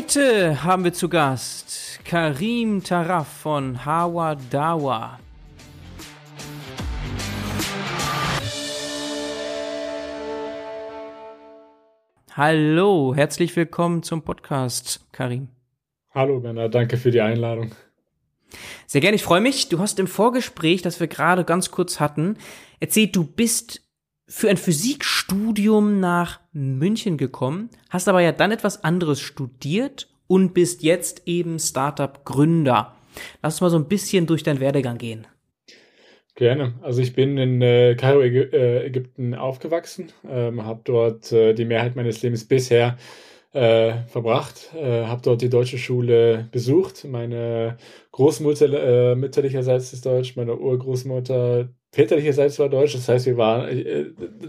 Heute haben wir zu Gast Karim Taraf von Hawa Dawa. Hallo, herzlich willkommen zum Podcast, Karim. Hallo, Bernhard, danke für die Einladung. Sehr gerne, ich freue mich. Du hast im Vorgespräch, das wir gerade ganz kurz hatten, erzählt, du bist für ein Physikstudium nach München gekommen, hast aber ja dann etwas anderes studiert und bist jetzt eben Startup-Gründer. Lass uns mal so ein bisschen durch deinen Werdegang gehen. Gerne. Also ich bin in äh, Kairo, äh, Ägypten aufgewachsen, ähm, habe dort äh, die Mehrheit meines Lebens bisher äh, verbracht, äh, habe dort die deutsche Schule besucht. Meine Großmutter äh, mütterlicherseits ist Deutsch, meine Urgroßmutter väterlicherseits war Deutsch. Das heißt, wir waren, äh,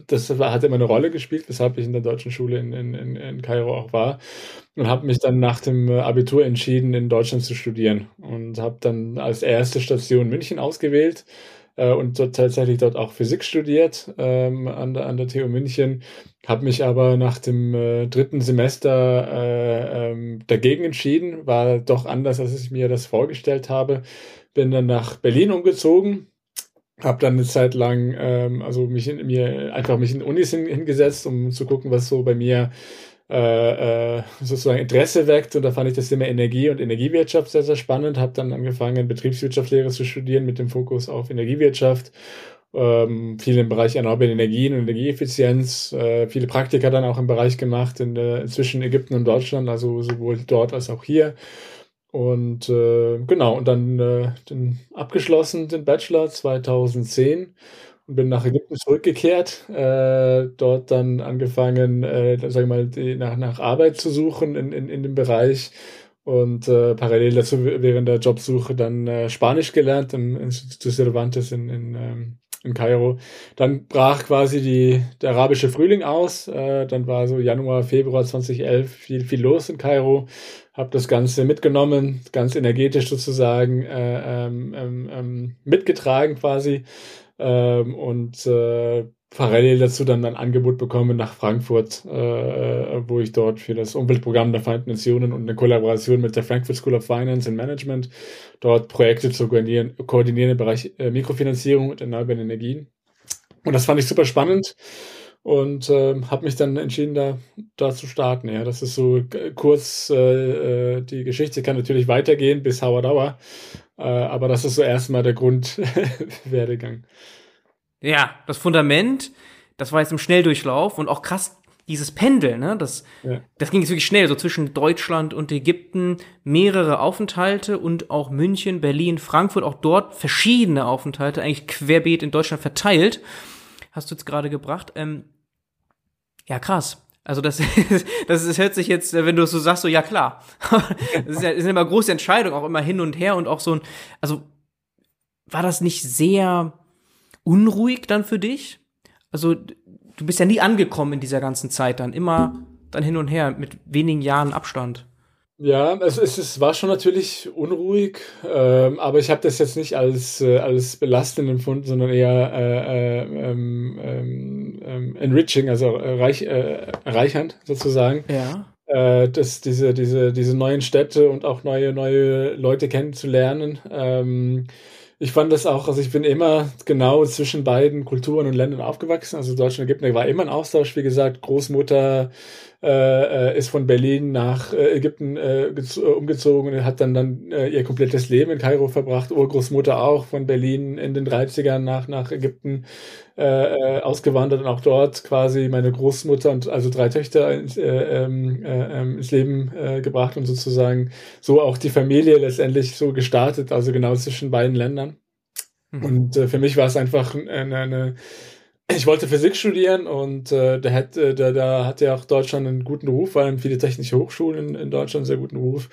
das hat immer eine Rolle gespielt, weshalb ich in der deutschen Schule in, in, in Kairo auch war und habe mich dann nach dem Abitur entschieden, in Deutschland zu studieren und habe dann als erste Station München ausgewählt äh, und dort tatsächlich dort auch Physik studiert ähm, an, der, an der TU München, habe mich aber nach dem äh, dritten Semester äh, ähm, dagegen entschieden, war doch anders, als ich mir das vorgestellt habe, bin dann nach Berlin umgezogen, habe dann eine Zeit lang ähm, also mich in, mir einfach mich in Unis hin, hingesetzt, um zu gucken, was so bei mir äh, äh, sozusagen Interesse weckt. Und da fand ich das Thema Energie und Energiewirtschaft sehr, sehr spannend. Habe dann angefangen, Betriebswirtschaftslehre zu studieren mit dem Fokus auf Energiewirtschaft. Ähm, viel im Bereich erneuerbare Energien und Energieeffizienz, äh, viele Praktika dann auch im Bereich gemacht in der, zwischen Ägypten und Deutschland, also sowohl dort als auch hier. Und äh, genau, und dann äh, den abgeschlossen, den Bachelor 2010 und bin nach Ägypten zurückgekehrt, äh, dort dann angefangen, äh, sag ich mal, die, nach, nach Arbeit zu suchen in, in, in dem Bereich. Und äh, parallel dazu während der Jobsuche dann äh, Spanisch gelernt im Instituto Cervantes in, in, ähm, in Kairo. Dann brach quasi die, der arabische Frühling aus. Äh, dann war so Januar, Februar 2011 viel, viel los in Kairo. Hab das Ganze mitgenommen, ganz energetisch sozusagen äh, ähm, ähm, ähm mitgetragen quasi ähm, und äh, parallel dazu dann ein Angebot bekommen nach Frankfurt, äh, wo ich dort für das Umweltprogramm der Vereinten Nationen und eine Kollaboration mit der Frankfurt School of Finance and Management dort Projekte zu koordinieren, koordinieren im Bereich äh, Mikrofinanzierung und erneuerbaren Energien. Und das fand ich super spannend und äh, habe mich dann entschieden, da, da zu starten. Ja, das ist so kurz äh, äh, die Geschichte kann natürlich weitergehen bis Howard Hour, äh, aber das ist so erstmal der Grundwerdegang. Ja, das Fundament, das war jetzt im Schnelldurchlauf und auch krass dieses Pendel, ne, das, ja. das ging jetzt wirklich schnell, so zwischen Deutschland und Ägypten, mehrere Aufenthalte und auch München, Berlin, Frankfurt, auch dort verschiedene Aufenthalte, eigentlich querbeet in Deutschland verteilt. Hast du jetzt gerade gebracht. Ähm, ja, krass. Also das, das, das hört sich jetzt, wenn du so sagst, so ja klar. das ist ja ist immer große Entscheidung, auch immer hin und her und auch so ein, also war das nicht sehr unruhig dann für dich? Also du bist ja nie angekommen in dieser ganzen Zeit dann, immer dann hin und her mit wenigen Jahren Abstand. Ja, es, es, es war schon natürlich unruhig, ähm, aber ich habe das jetzt nicht als, äh, als belastend empfunden, sondern eher äh, äh, ähm, ähm, ähm enriching, also reich, äh, erreichernd sozusagen. Ja. Äh, das, diese, diese, diese neuen Städte und auch neue, neue Leute kennenzulernen. Ich fand das auch, also ich bin immer genau zwischen beiden Kulturen und Ländern aufgewachsen. Also Deutschland und Ägypten war immer ein Austausch, wie gesagt, Großmutter äh, äh, ist von Berlin nach äh, Ägypten äh, äh, umgezogen und hat dann, dann äh, ihr komplettes Leben in Kairo verbracht. Urgroßmutter auch von Berlin in den 30ern nach, nach Ägypten äh, ausgewandert und auch dort quasi meine Großmutter und also drei Töchter ins, äh, ähm, äh, ähm, ins Leben äh, gebracht und sozusagen so auch die Familie letztendlich so gestartet, also genau zwischen beiden Ländern. Mhm. Und äh, für mich war es einfach eine, eine ich wollte Physik studieren und äh, da, hat, äh, da, da hat ja auch Deutschland einen guten Ruf, vor allem viele technische Hochschulen in, in Deutschland einen sehr guten Ruf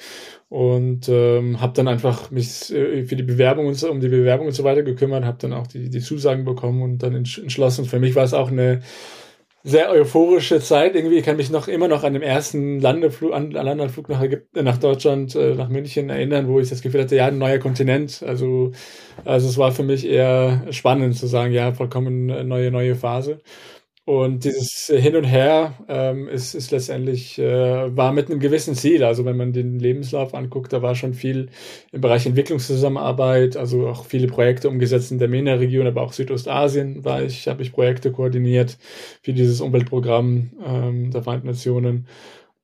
und ähm, habe dann einfach mich äh, für die Bewerbung und so, um die Bewerbung und so weiter gekümmert, habe dann auch die, die Zusagen bekommen und dann entschlossen. Für mich war es auch eine sehr euphorische Zeit. Irgendwie ich kann mich noch immer noch an dem ersten Landeflug, an, Landeflug nach, Ägypten, nach Deutschland, äh, nach München erinnern, wo ich das Gefühl hatte, ja, ein neuer Kontinent. Also, also es war für mich eher spannend zu sagen, ja, vollkommen neue, neue Phase. Und dieses Hin und Her ähm, ist, ist letztendlich, äh, war mit einem gewissen Ziel. Also wenn man den Lebenslauf anguckt, da war schon viel im Bereich Entwicklungszusammenarbeit, also auch viele Projekte umgesetzt in der MENA-Region, aber auch Südostasien war ich, habe ich Projekte koordiniert für dieses Umweltprogramm ähm, der Vereinten Nationen.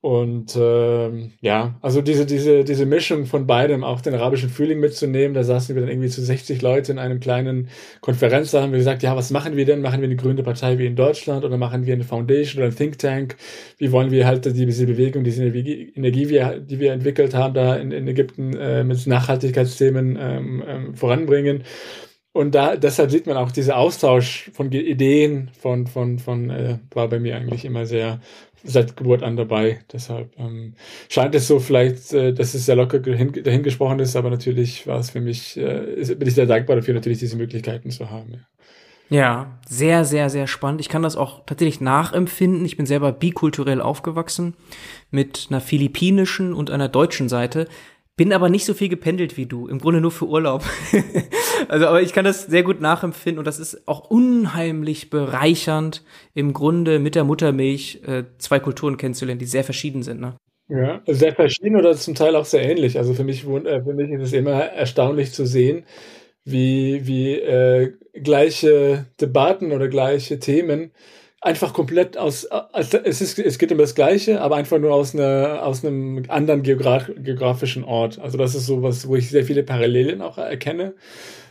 Und ähm, ja, also diese, diese, diese Mischung von beidem, auch den arabischen Frühling mitzunehmen, da saßen wir dann irgendwie zu 60 Leute in einem kleinen Konferenz, da haben wir gesagt, ja, was machen wir denn? Machen wir eine grüne Partei wie in Deutschland oder machen wir eine Foundation oder ein Think Tank? Wie wollen wir halt diese Bewegung, diese Energie, die wir entwickelt haben, da in, in Ägypten äh, mit Nachhaltigkeitsthemen ähm, ähm, voranbringen? Und da, deshalb sieht man auch dieser Austausch von Ideen von, von, von, äh, war bei mir eigentlich immer sehr seit Geburt an dabei. Deshalb ähm, scheint es so vielleicht, äh, dass es sehr locker dahin, dahin gesprochen ist, aber natürlich war es für mich, äh, bin ich sehr dankbar dafür, natürlich diese Möglichkeiten zu haben. Ja. Ja, sehr, sehr, sehr spannend. Ich kann das auch tatsächlich nachempfinden. Ich bin selber bikulturell aufgewachsen mit einer philippinischen und einer deutschen Seite. Bin aber nicht so viel gependelt wie du, im Grunde nur für Urlaub. also, aber ich kann das sehr gut nachempfinden und das ist auch unheimlich bereichernd, im Grunde mit der Muttermilch äh, zwei Kulturen kennenzulernen, die sehr verschieden sind. Ne? Ja, sehr verschieden oder zum Teil auch sehr ähnlich. Also für mich, äh, für mich ist es immer erstaunlich zu sehen, wie, wie äh, gleiche Debatten oder gleiche Themen einfach komplett aus, also es, ist, es geht um das Gleiche, aber einfach nur aus, einer, aus einem anderen Geograf, geografischen Ort. Also das ist so was, wo ich sehr viele Parallelen auch erkenne.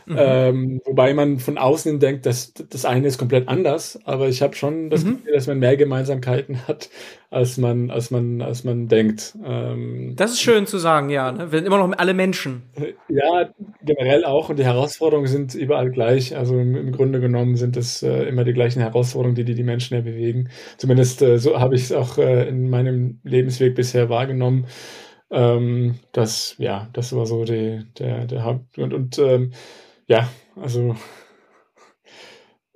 Mhm. Ähm, wobei man von außen denkt, dass das eine ist komplett anders, aber ich habe schon das mhm. Gefühl, dass man mehr Gemeinsamkeiten hat, als man, als man, als man denkt. Ähm, das ist schön zu sagen, ja. Ne? Wir sind immer noch alle Menschen. Ja, generell auch. Und die Herausforderungen sind überall gleich. Also im, im Grunde genommen sind es äh, immer die gleichen Herausforderungen, die die, die Menschen ja bewegen. Zumindest äh, so habe ich es auch äh, in meinem Lebensweg bisher wahrgenommen. Ähm, das, ja, das war so die, der, der Haupt. Und, und ähm, ja, also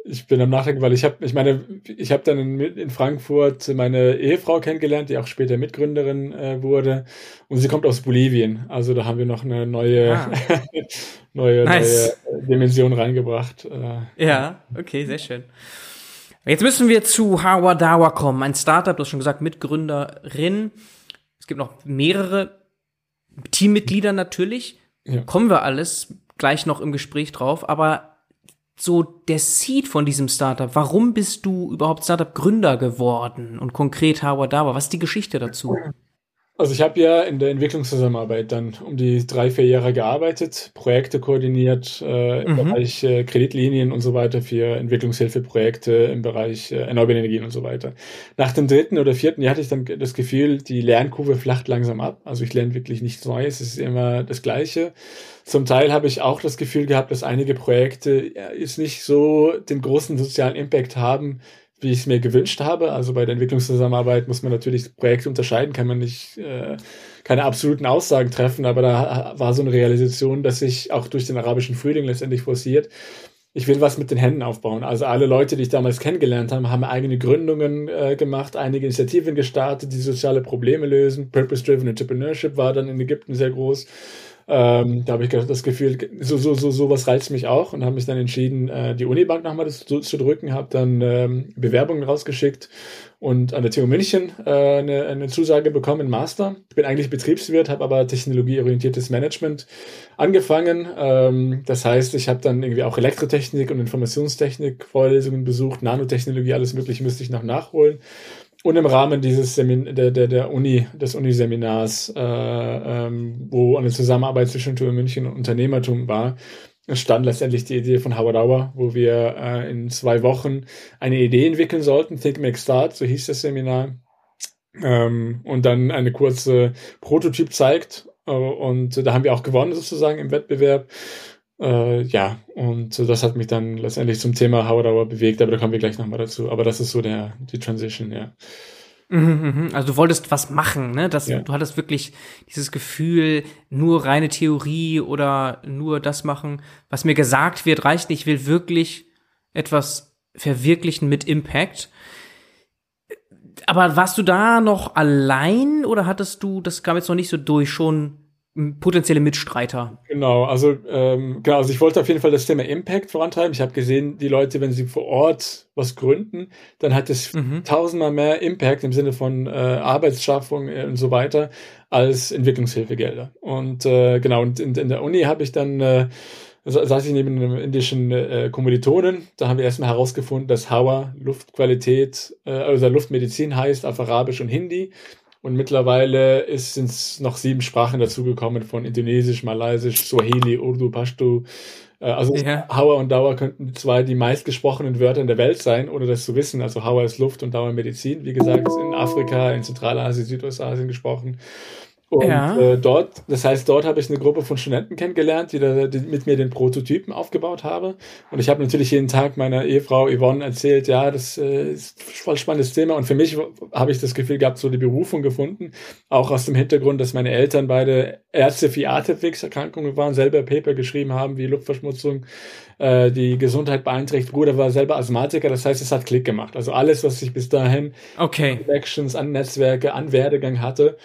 ich bin am Nachdenken, weil ich habe, ich meine, ich habe dann in, in, Frankfurt meine Ehefrau kennengelernt, die auch später Mitgründerin äh, wurde, und sie kommt aus Bolivien. Also da haben wir noch eine neue, ah. neue, nice. neue Dimension reingebracht. Äh, ja, okay, sehr schön. Jetzt müssen wir zu Hawadawa kommen, ein Startup, du hast schon gesagt, Mitgründerin. Es gibt noch mehrere Teammitglieder natürlich. Ja. Kommen wir alles gleich noch im Gespräch drauf, aber so der Seed von diesem Startup, warum bist du überhaupt Startup-Gründer geworden und konkret Howard Dawa? Was ist die Geschichte dazu? Also ich habe ja in der Entwicklungszusammenarbeit dann um die drei, vier Jahre gearbeitet, Projekte koordiniert äh, im mhm. Bereich äh, Kreditlinien und so weiter für Entwicklungshilfeprojekte im Bereich äh, erneuerbare Energien und so weiter. Nach dem dritten oder vierten Jahr hatte ich dann das Gefühl, die Lernkurve flacht langsam ab. Also ich lerne wirklich nichts Neues, es ist immer das Gleiche. Zum Teil habe ich auch das Gefühl gehabt, dass einige Projekte jetzt nicht so den großen sozialen Impact haben, wie ich es mir gewünscht habe. Also bei der Entwicklungszusammenarbeit muss man natürlich Projekte unterscheiden, kann man nicht äh, keine absoluten Aussagen treffen, aber da war so eine Realisation, dass sich auch durch den arabischen Frühling letztendlich forciert. Ich will was mit den Händen aufbauen. Also alle Leute, die ich damals kennengelernt habe, haben eigene Gründungen äh, gemacht, einige Initiativen gestartet, die soziale Probleme lösen. Purpose-Driven Entrepreneurship war dann in Ägypten sehr groß. Ähm, da habe ich das Gefühl, so, so, so, sowas reizt mich auch und habe mich dann entschieden, äh, die Unibank nochmal zu, zu drücken, habe dann ähm, Bewerbungen rausgeschickt und an der TU München äh, eine, eine Zusage bekommen, Master. Ich bin eigentlich Betriebswirt, habe aber technologieorientiertes Management angefangen. Ähm, das heißt, ich habe dann irgendwie auch Elektrotechnik und Informationstechnik Vorlesungen besucht, Nanotechnologie, alles mögliche müsste ich noch nachholen. Und im Rahmen dieses Semin der, der, der Uni, des Uniseminars, äh, ähm, wo eine Zusammenarbeit zwischen TU München und Unternehmertum war, stand letztendlich die Idee von Howard Hour, wo wir äh, in zwei Wochen eine Idee entwickeln sollten, Think Make Start, so hieß das Seminar, ähm, und dann eine kurze Prototyp zeigt. Äh, und da haben wir auch gewonnen sozusagen im Wettbewerb. Äh, ja, und das hat mich dann letztendlich zum Thema Howard bewegt, aber da kommen wir gleich nochmal dazu. Aber das ist so der, die Transition, ja. Mhm, mhm. Also du wolltest was machen, ne? Das, ja. Du hattest wirklich dieses Gefühl, nur reine Theorie oder nur das machen, was mir gesagt wird, reicht nicht. Ich will wirklich etwas verwirklichen mit Impact. Aber warst du da noch allein oder hattest du, das kam jetzt noch nicht so durch, schon potenzielle Mitstreiter. Genau, also ähm, genau, also ich wollte auf jeden Fall das Thema Impact vorantreiben. Ich habe gesehen, die Leute, wenn sie vor Ort was gründen, dann hat es mhm. tausendmal mehr Impact im Sinne von äh, Arbeitsschaffung und so weiter als Entwicklungshilfegelder. Und äh, genau, und in, in der Uni habe ich dann äh, saß ich neben einem indischen äh, Kommilitonen. Da haben wir erstmal herausgefunden, dass Hawa Luftqualität, äh, also Luftmedizin heißt auf Arabisch und Hindi. Und mittlerweile sind es noch sieben Sprachen dazugekommen von Indonesisch, Malaysisch, Swahili, Urdu, Pashto. Äh, also ja. Hawa und Dauer könnten zwei die meistgesprochenen Wörter in der Welt sein, ohne das zu wissen. Also Hawa ist Luft und Dauer Medizin. Wie gesagt, in Afrika, in Zentralasien, Südostasien gesprochen. Und ja. äh, dort, das heißt, dort habe ich eine Gruppe von Studenten kennengelernt, die, da, die mit mir den Prototypen aufgebaut habe. Und ich habe natürlich jeden Tag meiner Ehefrau Yvonne erzählt, ja, das äh, ist ein voll spannendes Thema. Und für mich habe ich das Gefühl gehabt, so die Berufung gefunden. Auch aus dem Hintergrund, dass meine Eltern beide Ärzte für Atemwegserkrankungen waren, selber Paper geschrieben haben, wie Luftverschmutzung äh, die Gesundheit beeinträchtigt. Bruder war selber Asthmatiker, das heißt, es hat Klick gemacht. Also alles, was ich bis dahin okay. an Connections, an Netzwerke, an Werdegang hatte,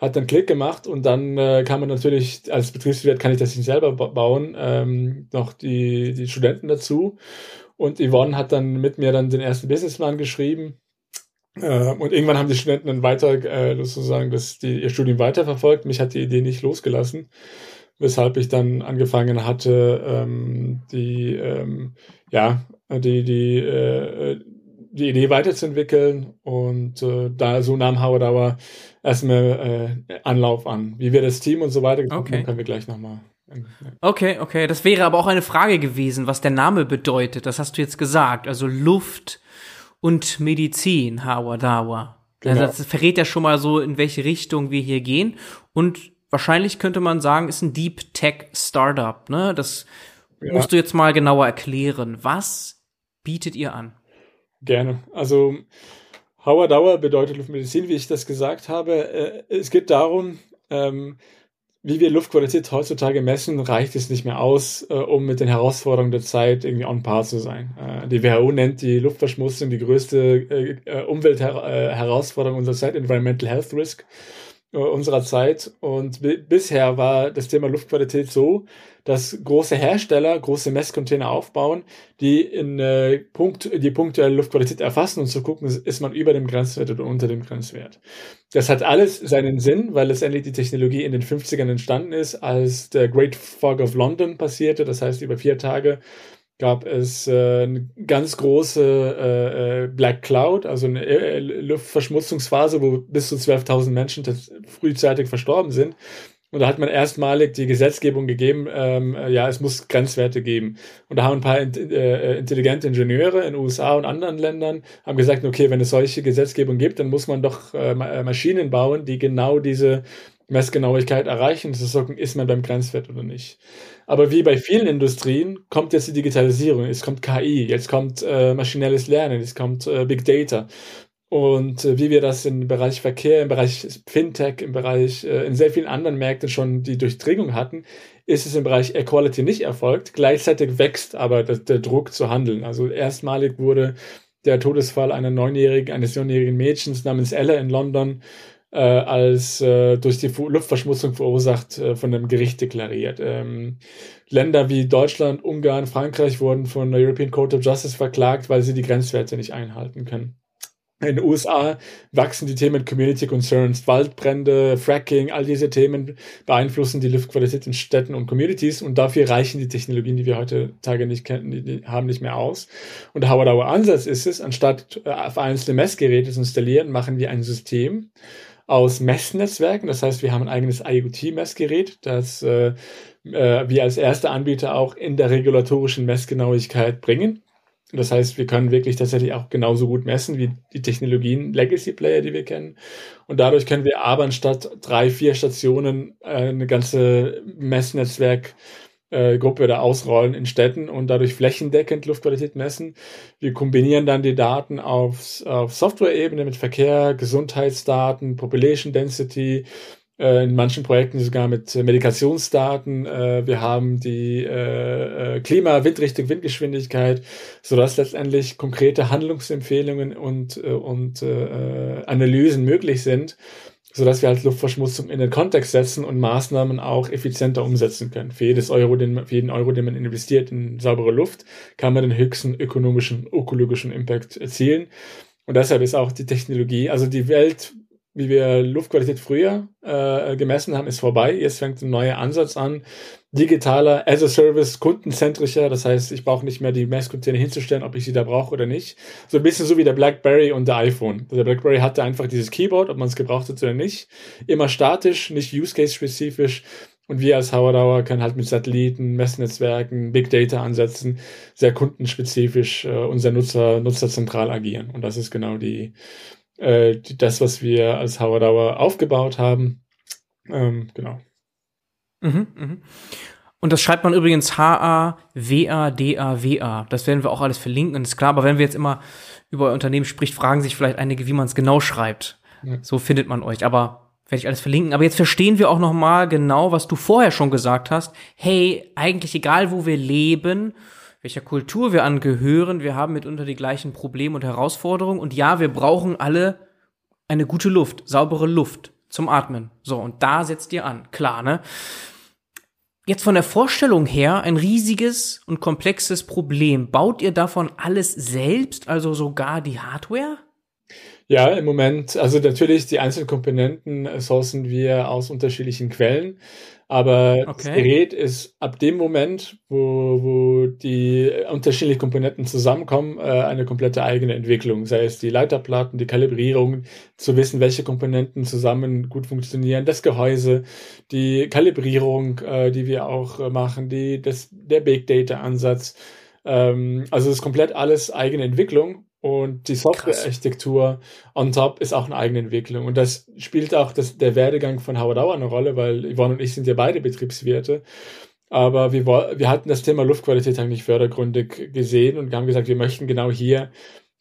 hat dann Klick gemacht und dann äh, kann man natürlich, als Betriebswirt kann ich das nicht selber bauen, ähm, noch die, die Studenten dazu. Und Yvonne hat dann mit mir dann den ersten Businessplan geschrieben. Äh, und irgendwann haben die Studenten dann weiter, äh, sozusagen, das, die, ihr Studium weiterverfolgt. Mich hat die Idee nicht losgelassen, weshalb ich dann angefangen hatte, ähm, die, ähm, ja, die, die, äh, die Idee weiterzuentwickeln und äh, da so nahm Howard erstmal äh, Anlauf an. Wie wir das Team und so weiter okay. haben, können wir gleich nochmal. Okay, okay. Das wäre aber auch eine Frage gewesen, was der Name bedeutet. Das hast du jetzt gesagt. Also Luft und Medizin, Hawadawa. Genau. Also das verrät ja schon mal so, in welche Richtung wir hier gehen. Und wahrscheinlich könnte man sagen, ist ein Deep Tech Startup. Ne? Das ja. musst du jetzt mal genauer erklären. Was bietet ihr an? Gerne. Also Hauer Dauer bedeutet Luftmedizin, wie ich das gesagt habe. Äh, es geht darum, ähm, wie wir Luftqualität heutzutage messen, reicht es nicht mehr aus, äh, um mit den Herausforderungen der Zeit irgendwie on par zu sein. Äh, die WHO nennt die Luftverschmutzung die größte Umweltherausforderung unserer Zeit, Environmental Health Risk unserer Zeit. Und bisher war das Thema Luftqualität so, dass große Hersteller große Messcontainer aufbauen, die in äh, Punkt, die punktuelle Luftqualität erfassen und zu gucken, ist man über dem Grenzwert oder unter dem Grenzwert. Das hat alles seinen Sinn, weil letztendlich die Technologie in den 50ern entstanden ist, als der Great Fog of London passierte. Das heißt, über vier Tage gab es äh, eine ganz große äh, äh Black Cloud, also eine äh, Luftverschmutzungsphase, wo bis zu 12.000 Menschen frühzeitig verstorben sind. Und da hat man erstmalig die Gesetzgebung gegeben, ähm, äh, ja, es muss Grenzwerte geben. Und da haben ein paar in, äh, intelligente Ingenieure in den USA und anderen Ländern haben gesagt, okay, wenn es solche Gesetzgebung gibt, dann muss man doch äh, Maschinen bauen, die genau diese Messgenauigkeit erreichen, zu sagen, ist man beim Grenzwert oder nicht. Aber wie bei vielen Industrien kommt jetzt die Digitalisierung, es kommt KI, jetzt kommt äh, maschinelles Lernen, es kommt äh, Big Data. Und äh, wie wir das im Bereich Verkehr, im Bereich Fintech, im Bereich, äh, in sehr vielen anderen Märkten schon die Durchdringung hatten, ist es im Bereich Equality nicht erfolgt. Gleichzeitig wächst aber der, der Druck zu handeln. Also erstmalig wurde der Todesfall einer neunjährigen, eines neunjährigen Mädchens namens Ella in London äh, als äh, durch die Luftverschmutzung verursacht äh, von einem Gericht deklariert. Ähm, Länder wie Deutschland, Ungarn, Frankreich wurden von der European Court of Justice verklagt, weil sie die Grenzwerte nicht einhalten können. In den USA wachsen die Themen Community Concerns, Waldbrände, Fracking, all diese Themen beeinflussen die Luftqualität in Städten und Communities und dafür reichen die Technologien, die wir heutzutage nicht kennen, die, haben nicht mehr aus. Und der Howard Ansatz ist es, anstatt äh, auf einzelne Messgeräte zu installieren, machen wir ein System, aus Messnetzwerken. Das heißt, wir haben ein eigenes IoT-Messgerät, das äh, äh, wir als erster Anbieter auch in der regulatorischen Messgenauigkeit bringen. Das heißt, wir können wirklich tatsächlich auch genauso gut messen wie die Technologien Legacy Player, die wir kennen. Und dadurch können wir aber anstatt drei, vier Stationen äh, eine ganze Messnetzwerk äh, Gruppe da ausrollen in Städten und dadurch flächendeckend Luftqualität messen. Wir kombinieren dann die Daten auf, auf Software-Ebene mit Verkehr, Gesundheitsdaten, Population Density, in manchen Projekten sogar mit Medikationsdaten. Äh, wir haben die äh, Klima, Windrichtung, Windgeschwindigkeit, sodass letztendlich konkrete Handlungsempfehlungen und, und Analysen möglich sind sodass wir halt Luftverschmutzung in den Kontext setzen und Maßnahmen auch effizienter umsetzen können. Für, jedes Euro, den, für jeden Euro, den man investiert in saubere Luft, kann man den höchsten ökonomischen, ökologischen Impact erzielen. Und deshalb ist auch die Technologie, also die Welt wie wir Luftqualität früher äh, gemessen haben, ist vorbei. Jetzt fängt ein neuer Ansatz an. Digitaler, as a Service, kundenzentrischer. Das heißt, ich brauche nicht mehr die Messcontainer hinzustellen, ob ich sie da brauche oder nicht. So ein bisschen so wie der BlackBerry und der iPhone. Der BlackBerry hatte einfach dieses Keyboard, ob man es gebraucht hat oder nicht. Immer statisch, nicht Use Case spezifisch. Und wir als Howardauer können halt mit Satelliten, Messnetzwerken, Big Data ansetzen, sehr kundenspezifisch äh, unser Nutzer, nutzerzentral agieren. Und das ist genau die, äh, das, was wir als Hauerdauer aufgebaut haben. Ähm, genau. Mhm, mh. Und das schreibt man übrigens H-A-W-A-D-A-W-A. Das werden wir auch alles verlinken, ist klar. Aber wenn wir jetzt immer über Unternehmen spricht, fragen sich vielleicht einige, wie man es genau schreibt. Ja. So findet man euch. Aber werde ich alles verlinken. Aber jetzt verstehen wir auch noch mal genau, was du vorher schon gesagt hast. Hey, eigentlich egal, wo wir leben welcher Kultur wir angehören. Wir haben mitunter die gleichen Probleme und Herausforderungen. Und ja, wir brauchen alle eine gute Luft, saubere Luft zum Atmen. So, und da setzt ihr an. Klar, ne? Jetzt von der Vorstellung her ein riesiges und komplexes Problem. Baut ihr davon alles selbst, also sogar die Hardware? Ja, im Moment, also natürlich die einzelnen Komponenten sourcen wir aus unterschiedlichen Quellen. Aber okay. das Gerät ist ab dem Moment, wo, wo die unterschiedlichen Komponenten zusammenkommen, äh, eine komplette eigene Entwicklung. Sei es die Leiterplatten, die Kalibrierung, zu wissen, welche Komponenten zusammen gut funktionieren, das Gehäuse, die Kalibrierung, äh, die wir auch äh, machen, die, das, der Big Data Ansatz. Ähm, also es ist komplett alles eigene Entwicklung und die Softwarearchitektur on top ist auch eine eigene Entwicklung. Und das spielt auch das, der Werdegang von Howard Auer eine Rolle, weil Yvonne und ich sind ja beide Betriebswirte. Aber wir, wir hatten das Thema Luftqualität eigentlich fördergründig gesehen und haben gesagt, wir möchten genau hier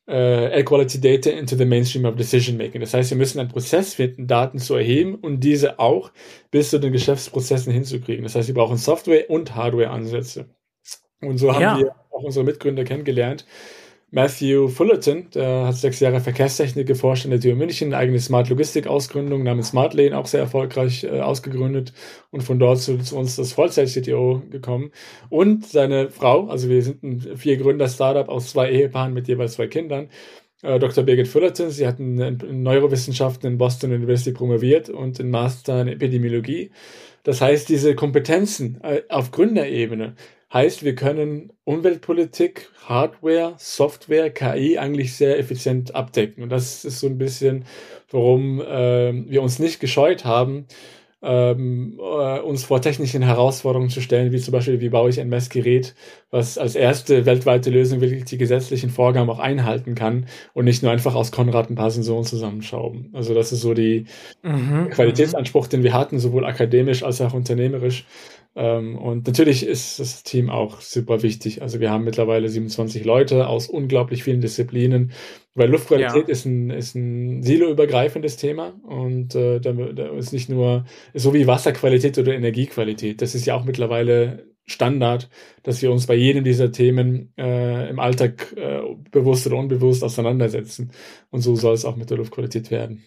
äh, Air Quality Data into the Mainstream of Decision Making. Das heißt, wir müssen einen Prozess finden, Daten zu erheben und diese auch bis zu den Geschäftsprozessen hinzukriegen. Das heißt, wir brauchen Software- und Hardware-Ansätze. Und so haben ja. wir auch unsere Mitgründer kennengelernt, Matthew Fullerton, der hat sechs Jahre Verkehrstechnik geforscht in der TU München, eine eigene Smart Logistik Ausgründung namens Smart Lane auch sehr erfolgreich äh, ausgegründet und von dort zu, zu uns das Vollzeit-CTO gekommen. Und seine Frau, also wir sind ein vier Gründer-Startup aus zwei Ehepaaren mit jeweils zwei Kindern, äh, Dr. Birgit Fullerton, sie hat in, in Neurowissenschaften in Boston University promoviert und in Master in Epidemiologie. Das heißt, diese Kompetenzen äh, auf Gründerebene Heißt, wir können Umweltpolitik, Hardware, Software, KI eigentlich sehr effizient abdecken. Und das ist so ein bisschen, warum äh, wir uns nicht gescheut haben, ähm, äh, uns vor technischen Herausforderungen zu stellen, wie zum Beispiel, wie baue ich ein Messgerät, was als erste weltweite Lösung wirklich die gesetzlichen Vorgaben auch einhalten kann und nicht nur einfach aus Konrad ein paar Sensoren zusammenschrauben. Also das ist so die mhm, Qualitätsanspruch, den wir hatten, sowohl akademisch als auch unternehmerisch. Ähm, und natürlich ist das Team auch super wichtig. Also wir haben mittlerweile 27 Leute aus unglaublich vielen Disziplinen, weil Luftqualität ja. ist ein, ist ein siloübergreifendes Thema und äh, da, da ist nicht nur so wie Wasserqualität oder Energiequalität. Das ist ja auch mittlerweile Standard, dass wir uns bei jedem dieser Themen äh, im Alltag äh, bewusst oder unbewusst auseinandersetzen. Und so soll es auch mit der Luftqualität werden.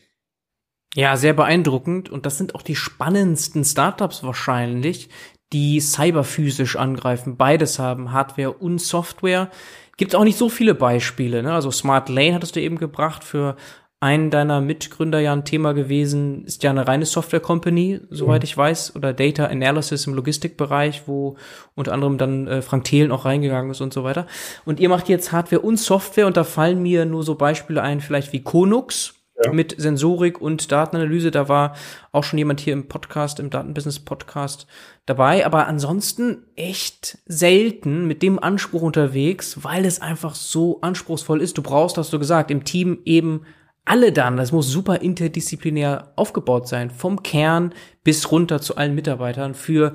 Ja, sehr beeindruckend. Und das sind auch die spannendsten Startups wahrscheinlich, die cyberphysisch angreifen. Beides haben, Hardware und Software. Gibt auch nicht so viele Beispiele. Ne? Also Smart Lane hattest du eben gebracht für einen deiner Mitgründer ja ein Thema gewesen, ist ja eine reine Software-Company, soweit ich weiß, oder Data Analysis im Logistikbereich, wo unter anderem dann äh, Frank Thelen auch reingegangen ist und so weiter. Und ihr macht jetzt Hardware und Software und da fallen mir nur so Beispiele ein, vielleicht wie Konux, ja. mit Sensorik und Datenanalyse. Da war auch schon jemand hier im Podcast, im Datenbusiness-Podcast dabei. Aber ansonsten echt selten mit dem Anspruch unterwegs, weil es einfach so anspruchsvoll ist. Du brauchst, hast du gesagt, im Team eben alle dann. Das muss super interdisziplinär aufgebaut sein. Vom Kern bis runter zu allen Mitarbeitern für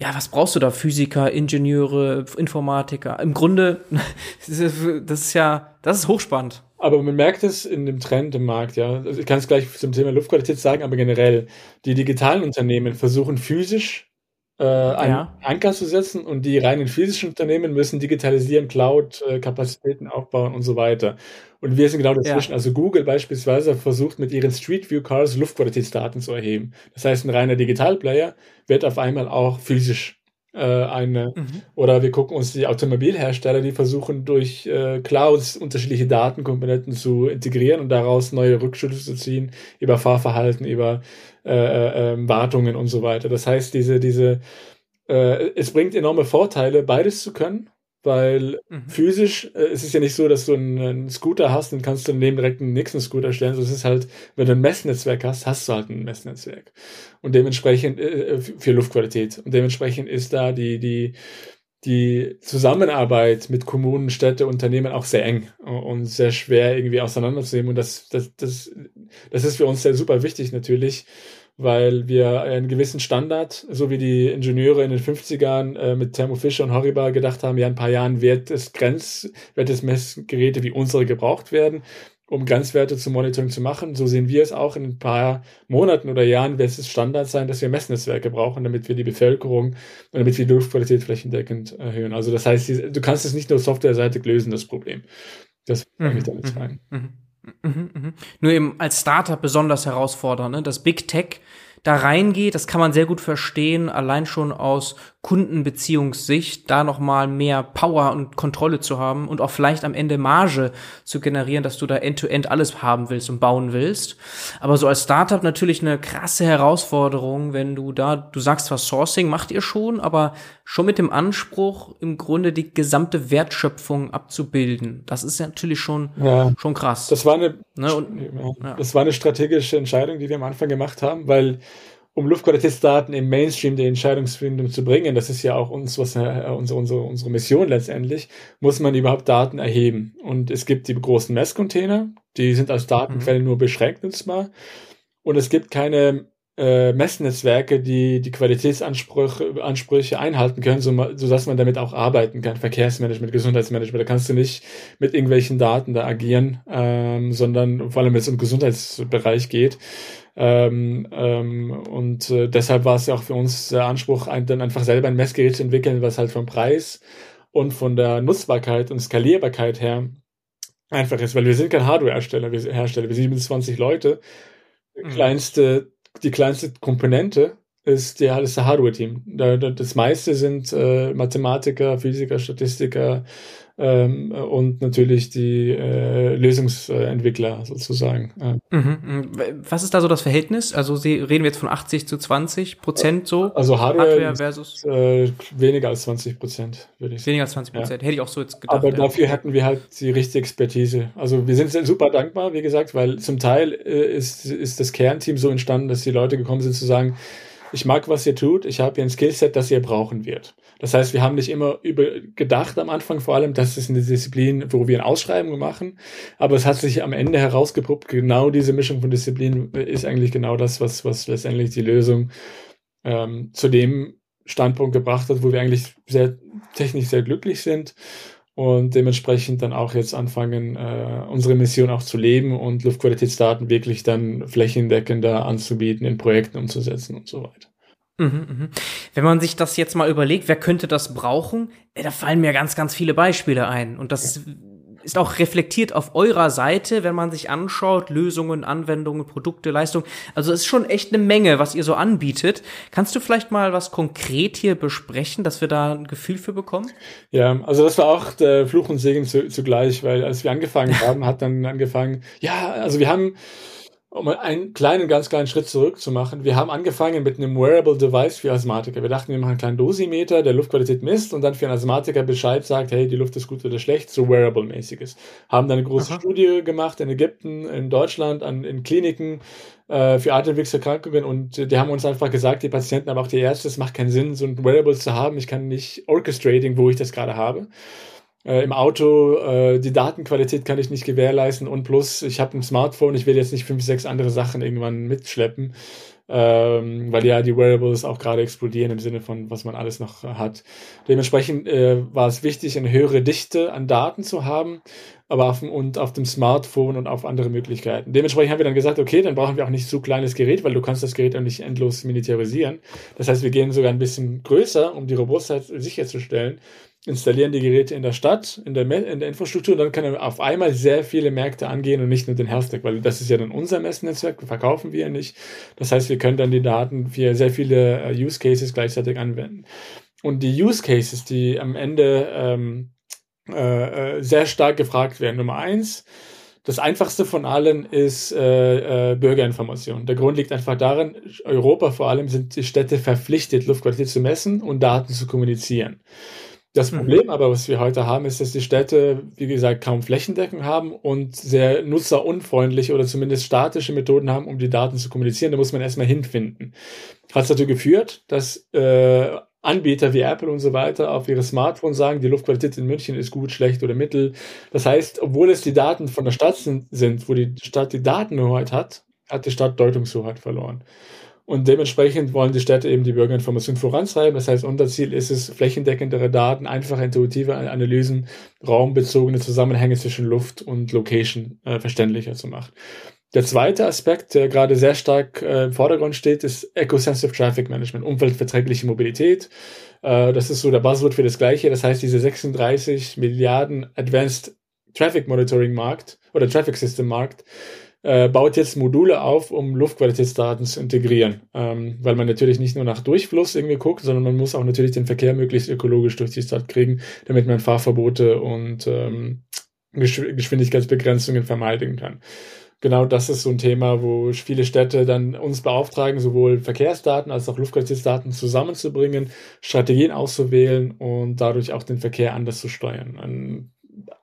ja, was brauchst du da? Physiker, Ingenieure, Informatiker. Im Grunde, das ist ja, das ist hochspannend. Aber man merkt es in dem Trend im Markt, ja. Also ich kann es gleich zum Thema Luftqualität sagen, aber generell, die digitalen Unternehmen versuchen physisch äh, einen ja. Anker zu setzen und die reinen physischen Unternehmen müssen digitalisieren, Cloud-Kapazitäten äh, aufbauen und so weiter. Und wir sind genau dazwischen. Ja. Also Google beispielsweise versucht mit ihren Street View Cars Luftqualitätsdaten zu erheben. Das heißt, ein reiner Digitalplayer wird auf einmal auch physisch äh, eine mhm. oder wir gucken uns die Automobilhersteller, die versuchen durch äh, Clouds unterschiedliche Datenkomponenten zu integrieren und daraus neue Rückschlüsse zu ziehen über Fahrverhalten, über äh, äh, ähm, Wartungen und so weiter. Das heißt, diese diese äh, es bringt enorme Vorteile, beides zu können weil mhm. physisch äh, es ist ja nicht so, dass du einen, einen, Scooter hast und kannst du daneben direkt einen nächsten Scooter stellen. So, es ist halt, wenn du ein Messnetzwerk hast, hast du halt ein Messnetzwerk. Und dementsprechend äh, äh, für Luftqualität. Und dementsprechend ist da die, die, die Zusammenarbeit mit Kommunen, Städte, Unternehmen auch sehr eng und sehr schwer irgendwie auseinanderzunehmen. Und das, das, das, das ist für uns sehr super wichtig natürlich, weil wir einen gewissen Standard, so wie die Ingenieure in den 50ern äh, mit Thermo Fisher und Horiba gedacht haben, ja, in ein paar Jahren wird es Grenz, wird es Messgeräte wie unsere gebraucht werden, um Grenzwerte zum Monitoring zu machen. So sehen wir es auch in ein paar Monaten oder Jahren wird es Standard sein, dass wir Messnetzwerke brauchen, damit wir die Bevölkerung und damit wir die Luftqualität flächendeckend erhöhen. Also das heißt, du kannst es nicht nur softwareseitig lösen, das Problem. Das will ich damit sagen. Mhm. Mhm, mh. Nur eben als Startup besonders herausfordernd. Ne? Das Big Tech da reingeht, das kann man sehr gut verstehen, allein schon aus Kundenbeziehungssicht, da nochmal mehr Power und Kontrolle zu haben und auch vielleicht am Ende Marge zu generieren, dass du da end-to-end -end alles haben willst und bauen willst. Aber so als Startup natürlich eine krasse Herausforderung, wenn du da, du sagst zwar Sourcing macht ihr schon, aber schon mit dem Anspruch, im Grunde die gesamte Wertschöpfung abzubilden. Das ist natürlich schon, ja, schon krass. Das war eine, ne? und, ja. das war eine strategische Entscheidung, die wir am Anfang gemacht haben, weil um Luftqualitätsdaten im Mainstream der Entscheidungsfindung zu bringen, das ist ja auch uns, was äh, unsere, unsere, unsere Mission letztendlich, muss man überhaupt Daten erheben. Und es gibt die großen Messcontainer, die sind als Datenquelle mhm. nur beschränkt nutzbar. Und es gibt keine äh, Messnetzwerke, die die Qualitätsansprüche Ansprüche einhalten können, so, dass man damit auch arbeiten kann. Verkehrsmanagement, Gesundheitsmanagement, da kannst du nicht mit irgendwelchen Daten da agieren, ähm, sondern vor allem wenn es um Gesundheitsbereich geht. Ähm, ähm, und äh, deshalb war es ja auch für uns der Anspruch, ein, dann einfach selber ein Messgerät zu entwickeln, was halt vom Preis und von der Nutzbarkeit und Skalierbarkeit her einfach ist, weil wir sind kein Hardware-Hersteller, wir, Hersteller, wir sind 27 Leute. Mhm. Kleinste, die kleinste Komponente ist der, ist der Hardware-Team. Das meiste sind äh, Mathematiker, Physiker, Statistiker, ähm, und natürlich die äh, Lösungsentwickler sozusagen. Mhm, mhm. Was ist da so das Verhältnis? Also Sie reden wir jetzt von 80 zu 20 Prozent so? Also Hardware, Hardware versus äh, weniger als 20 Prozent, würde ich sagen. Weniger als 20 Prozent, ja. hätte ich auch so jetzt gedacht. Aber ja. dafür hatten wir halt die richtige Expertise. Also wir sind super dankbar, wie gesagt, weil zum Teil äh, ist, ist das Kernteam so entstanden, dass die Leute gekommen sind zu sagen, ich mag, was ihr tut, ich habe hier ein Skillset, das ihr brauchen wird. Das heißt, wir haben nicht immer über gedacht am Anfang vor allem, das ist eine Disziplin, wo wir eine Ausschreibung machen, aber es hat sich am Ende herausgepuppt, genau diese Mischung von Disziplinen ist eigentlich genau das, was, was letztendlich die Lösung ähm, zu dem Standpunkt gebracht hat, wo wir eigentlich sehr technisch sehr glücklich sind und dementsprechend dann auch jetzt anfangen, äh, unsere Mission auch zu leben und Luftqualitätsdaten wirklich dann flächendeckender anzubieten, in Projekten umzusetzen und so weiter. Mhm, mhm. Wenn man sich das jetzt mal überlegt, wer könnte das brauchen, äh, da fallen mir ganz, ganz viele Beispiele ein. Und das ist auch reflektiert auf eurer Seite, wenn man sich anschaut, Lösungen, Anwendungen, Produkte, Leistungen. Also es ist schon echt eine Menge, was ihr so anbietet. Kannst du vielleicht mal was konkret hier besprechen, dass wir da ein Gefühl für bekommen? Ja, also das war auch der Fluch und Segen zu, zugleich, weil als wir angefangen haben, hat dann angefangen, ja, also wir haben um einen kleinen, ganz kleinen Schritt zurück zu machen. Wir haben angefangen mit einem Wearable Device für Asthmatiker. Wir dachten, wir machen einen kleinen Dosimeter, der Luftqualität misst und dann für einen Asthmatiker Bescheid sagt, hey, die Luft ist gut oder schlecht, so Wearable-mäßiges. Haben dann eine große Aha. Studie gemacht in Ägypten, in Deutschland, an, in Kliniken äh, für Atemwegserkrankungen und die haben uns einfach gesagt, die Patienten, aber auch die Ärzte, es macht keinen Sinn, so ein Wearable zu haben. Ich kann nicht orchestrating, wo ich das gerade habe äh, im Auto, äh, die Datenqualität kann ich nicht gewährleisten und plus, ich habe ein Smartphone, ich will jetzt nicht fünf, sechs andere Sachen irgendwann mitschleppen, ähm, weil ja die Wearables auch gerade explodieren im Sinne von, was man alles noch hat. Dementsprechend äh, war es wichtig, eine höhere Dichte an Daten zu haben, aber auf dem, und auf dem Smartphone und auf andere Möglichkeiten. Dementsprechend haben wir dann gesagt, okay, dann brauchen wir auch nicht so kleines Gerät, weil du kannst das Gerät auch nicht endlos militarisieren. Das heißt, wir gehen sogar ein bisschen größer, um die Robustheit sicherzustellen, installieren die Geräte in der Stadt, in der, in der Infrastruktur und dann können wir auf einmal sehr viele Märkte angehen und nicht nur den Health weil das ist ja dann unser Messnetzwerk, verkaufen wir ja nicht. Das heißt, wir können dann die Daten für sehr viele äh, Use Cases gleichzeitig anwenden. Und die Use Cases, die am Ende ähm, äh, äh, sehr stark gefragt werden. Nummer eins, das einfachste von allen ist äh, äh, Bürgerinformation. Der Grund liegt einfach darin, Europa vor allem sind die Städte verpflichtet, Luftqualität zu messen und Daten zu kommunizieren. Das mhm. Problem aber, was wir heute haben, ist, dass die Städte, wie gesagt, kaum Flächendeckung haben und sehr nutzerunfreundliche oder zumindest statische Methoden haben, um die Daten zu kommunizieren. Da muss man erstmal hinfinden. Hat dazu geführt, dass äh, Anbieter wie Apple und so weiter auf ihre Smartphones sagen, die Luftqualität in München ist gut, schlecht oder mittel. Das heißt, obwohl es die Daten von der Stadt sind, sind wo die Stadt die Datenhoheit hat, hat die Stadt Deutungshoheit verloren. Und dementsprechend wollen die Städte eben die Bürgerinformation vorantreiben. Das heißt, unser Ziel ist es, flächendeckendere Daten, einfache, intuitive Analysen, raumbezogene Zusammenhänge zwischen Luft und Location äh, verständlicher zu machen. Der zweite Aspekt, der gerade sehr stark äh, im Vordergrund steht, ist Eco-Sensitive Traffic Management, umweltverträgliche Mobilität. Äh, das ist so der Buzzword für das Gleiche. Das heißt, diese 36 Milliarden Advanced Traffic Monitoring Markt oder Traffic System Markt äh, baut jetzt Module auf, um Luftqualitätsdaten zu integrieren. Ähm, weil man natürlich nicht nur nach Durchfluss irgendwie guckt, sondern man muss auch natürlich den Verkehr möglichst ökologisch durch die Stadt kriegen, damit man Fahrverbote und ähm, Geschwindigkeitsbegrenzungen vermeiden kann genau das ist so ein Thema, wo viele Städte dann uns beauftragen, sowohl Verkehrsdaten als auch Luftqualitätsdaten zusammenzubringen, Strategien auszuwählen und dadurch auch den Verkehr anders zu steuern. Ein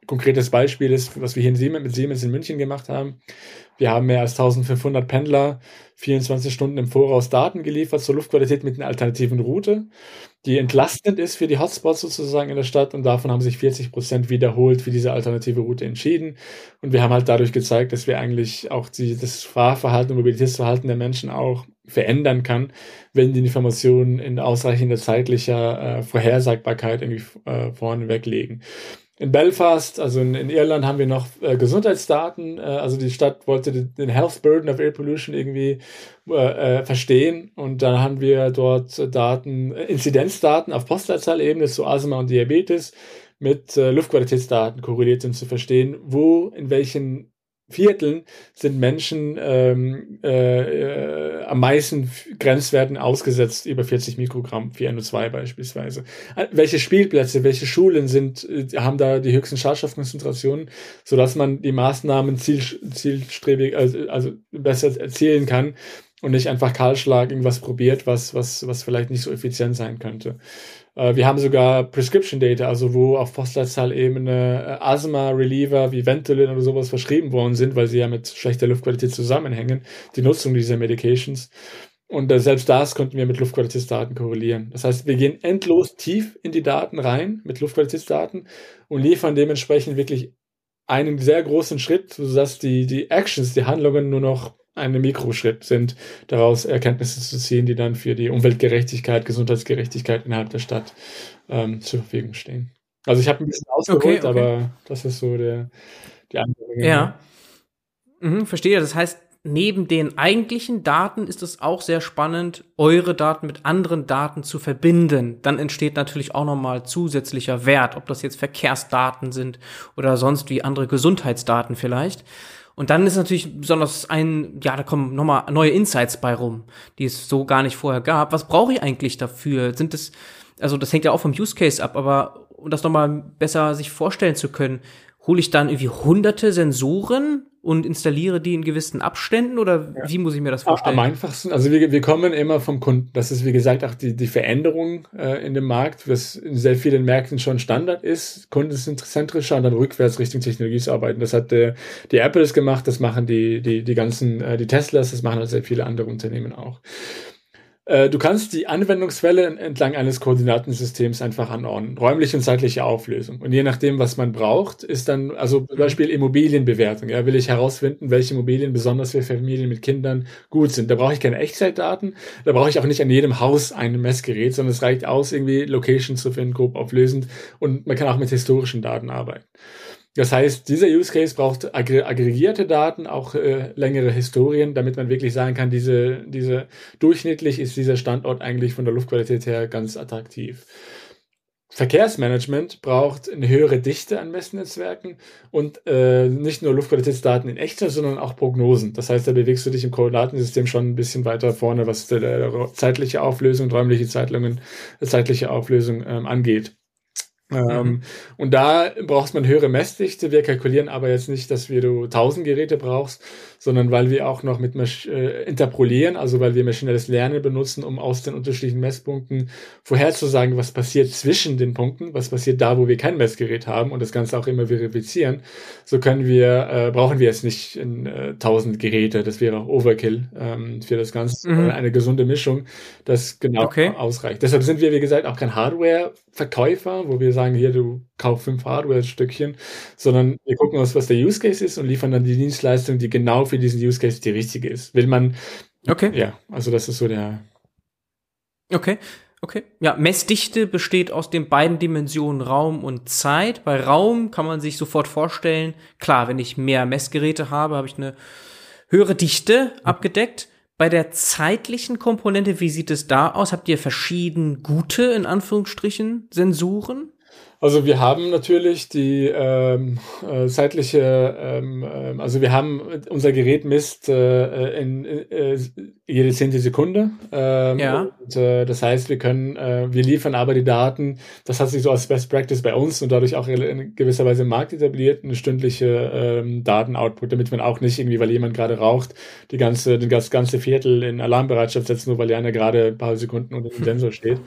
konkretes Beispiel ist, was wir hier in Siemens, mit Siemens in München gemacht haben. Wir haben mehr als 1500 Pendler 24 Stunden im Voraus Daten geliefert zur Luftqualität mit einer alternativen Route, die entlastend ist für die Hotspots sozusagen in der Stadt und davon haben sich 40 Prozent wiederholt für diese alternative Route entschieden. Und wir haben halt dadurch gezeigt, dass wir eigentlich auch die, das Fahrverhalten und Mobilitätsverhalten der Menschen auch verändern kann, wenn die Informationen in ausreichender zeitlicher äh, Vorhersagbarkeit irgendwie äh, vorne weglegen in Belfast, also in, in Irland, haben wir noch äh, Gesundheitsdaten. Äh, also die Stadt wollte den, den Health Burden of Air Pollution irgendwie äh, äh verstehen. Und dann haben wir dort Daten, äh, Inzidenzdaten auf Postleitzahlebene zu Asthma und Diabetes mit äh, Luftqualitätsdaten korreliert sind, zu verstehen, wo, in welchen Vierteln sind Menschen ähm, äh, äh, am meisten Grenzwerten ausgesetzt, über 40 Mikrogramm für NO2 beispielsweise. Äh, welche Spielplätze, welche Schulen sind, äh, haben da die höchsten Schadstoffkonzentrationen, sodass man die Maßnahmen ziel, zielstrebig, also, also besser erzielen kann und nicht einfach Kahlschlag irgendwas probiert, was, was, was vielleicht nicht so effizient sein könnte. Äh, wir haben sogar Prescription Data, also wo auf Postleitzahlebene äh, Asthma-Reliever wie Ventolin oder sowas verschrieben worden sind, weil sie ja mit schlechter Luftqualität zusammenhängen, die Nutzung dieser Medications. Und äh, selbst das konnten wir mit Luftqualitätsdaten korrelieren. Das heißt, wir gehen endlos tief in die Daten rein mit Luftqualitätsdaten und liefern dementsprechend wirklich einen sehr großen Schritt, sodass die, die Actions, die Handlungen nur noch ein Mikroschritt sind, daraus Erkenntnisse zu ziehen, die dann für die Umweltgerechtigkeit, Gesundheitsgerechtigkeit innerhalb der Stadt ähm, zur Verfügung stehen. Also ich habe ein bisschen ausgeholt, okay, okay. aber das ist so der die andere. Ja. Mhm, verstehe. Das heißt, neben den eigentlichen Daten ist es auch sehr spannend, eure Daten mit anderen Daten zu verbinden. Dann entsteht natürlich auch nochmal zusätzlicher Wert, ob das jetzt Verkehrsdaten sind oder sonst wie andere Gesundheitsdaten vielleicht. Und dann ist natürlich besonders ein, ja, da kommen nochmal neue Insights bei rum, die es so gar nicht vorher gab. Was brauche ich eigentlich dafür? Sind es, also das hängt ja auch vom Use Case ab, aber um das nochmal besser sich vorstellen zu können, hole ich dann irgendwie hunderte Sensoren und installiere die in gewissen Abständen oder ja. wie muss ich mir das vorstellen? Am einfachsten, also wir, wir kommen immer vom Kunden. Das ist wie gesagt auch die, die Veränderung äh, in dem Markt, was in sehr vielen Märkten schon Standard ist. Kunden sind zentrischer und dann rückwärts Richtung Technologie zu arbeiten. Das hat der, die Apple gemacht, das machen die, die, die ganzen, äh, die Teslas, das machen halt sehr viele andere Unternehmen auch. Äh, du kannst die Anwendungsfälle entlang eines Koordinatensystems einfach anordnen. Räumliche und zeitliche Auflösung. Und je nachdem, was man braucht, ist dann, also zum Beispiel Immobilienbewertung. Ja, will ich herausfinden, welche Immobilien besonders für Familien mit Kindern gut sind. Da brauche ich keine Echtzeitdaten. Da brauche ich auch nicht an jedem Haus ein Messgerät, sondern es reicht aus, irgendwie Location zu finden, grob auflösend. Und man kann auch mit historischen Daten arbeiten. Das heißt, dieser Use Case braucht aggregierte Daten, auch äh, längere Historien, damit man wirklich sagen kann, diese, diese durchschnittlich ist dieser Standort eigentlich von der Luftqualität her ganz attraktiv. Verkehrsmanagement braucht eine höhere Dichte an Messnetzwerken und äh, nicht nur Luftqualitätsdaten in Echtzeit, sondern auch Prognosen. Das heißt, da bewegst du dich im Koordinatensystem schon ein bisschen weiter vorne, was die, zeitliche Auflösung, räumliche Zeitlungen, zeitliche Auflösung ähm, angeht. Ähm, mhm. Und da braucht man höhere Messdichte. Wir kalkulieren aber jetzt nicht, dass wir du 1000 Geräte brauchst, sondern weil wir auch noch mit äh, interpolieren, also weil wir maschinelles Lernen benutzen, um aus den unterschiedlichen Messpunkten vorherzusagen, was passiert zwischen den Punkten, was passiert da, wo wir kein Messgerät haben und das Ganze auch immer verifizieren. So können wir, äh, brauchen wir jetzt nicht in, äh, 1000 Geräte. Das wäre auch Overkill ähm, für das Ganze. Mhm. Eine gesunde Mischung, das genau okay. ausreicht. Deshalb sind wir, wie gesagt, auch kein Hardware-Verkäufer, wo wir sagen, hier, du kauf fünf Hardware-Stückchen, sondern wir gucken uns, was der Use Case ist und liefern dann die Dienstleistung, die genau für diesen Use Case die richtige ist. Will man. Okay. Ja, also das ist so der. Okay. Okay. Ja, Messdichte besteht aus den beiden Dimensionen Raum und Zeit. Bei Raum kann man sich sofort vorstellen, klar, wenn ich mehr Messgeräte habe, habe ich eine höhere Dichte abgedeckt. Bei der zeitlichen Komponente, wie sieht es da aus? Habt ihr verschieden gute, in Anführungsstrichen, Sensoren? Also wir haben natürlich die ähm, äh, zeitliche, ähm, äh, also wir haben unser Gerät misst äh, in, äh, jede zehnte Sekunde. Ähm, ja. Und, äh, das heißt, wir können, äh, wir liefern aber die Daten. Das hat sich so als Best Practice bei uns und dadurch auch in gewisser Weise im Markt etabliert, eine stündliche ähm, Datenoutput, damit man auch nicht irgendwie, weil jemand gerade raucht, die ganze, den das ganze Viertel in Alarmbereitschaft setzt, nur weil einer gerade ein paar Sekunden unter dem Sensor steht.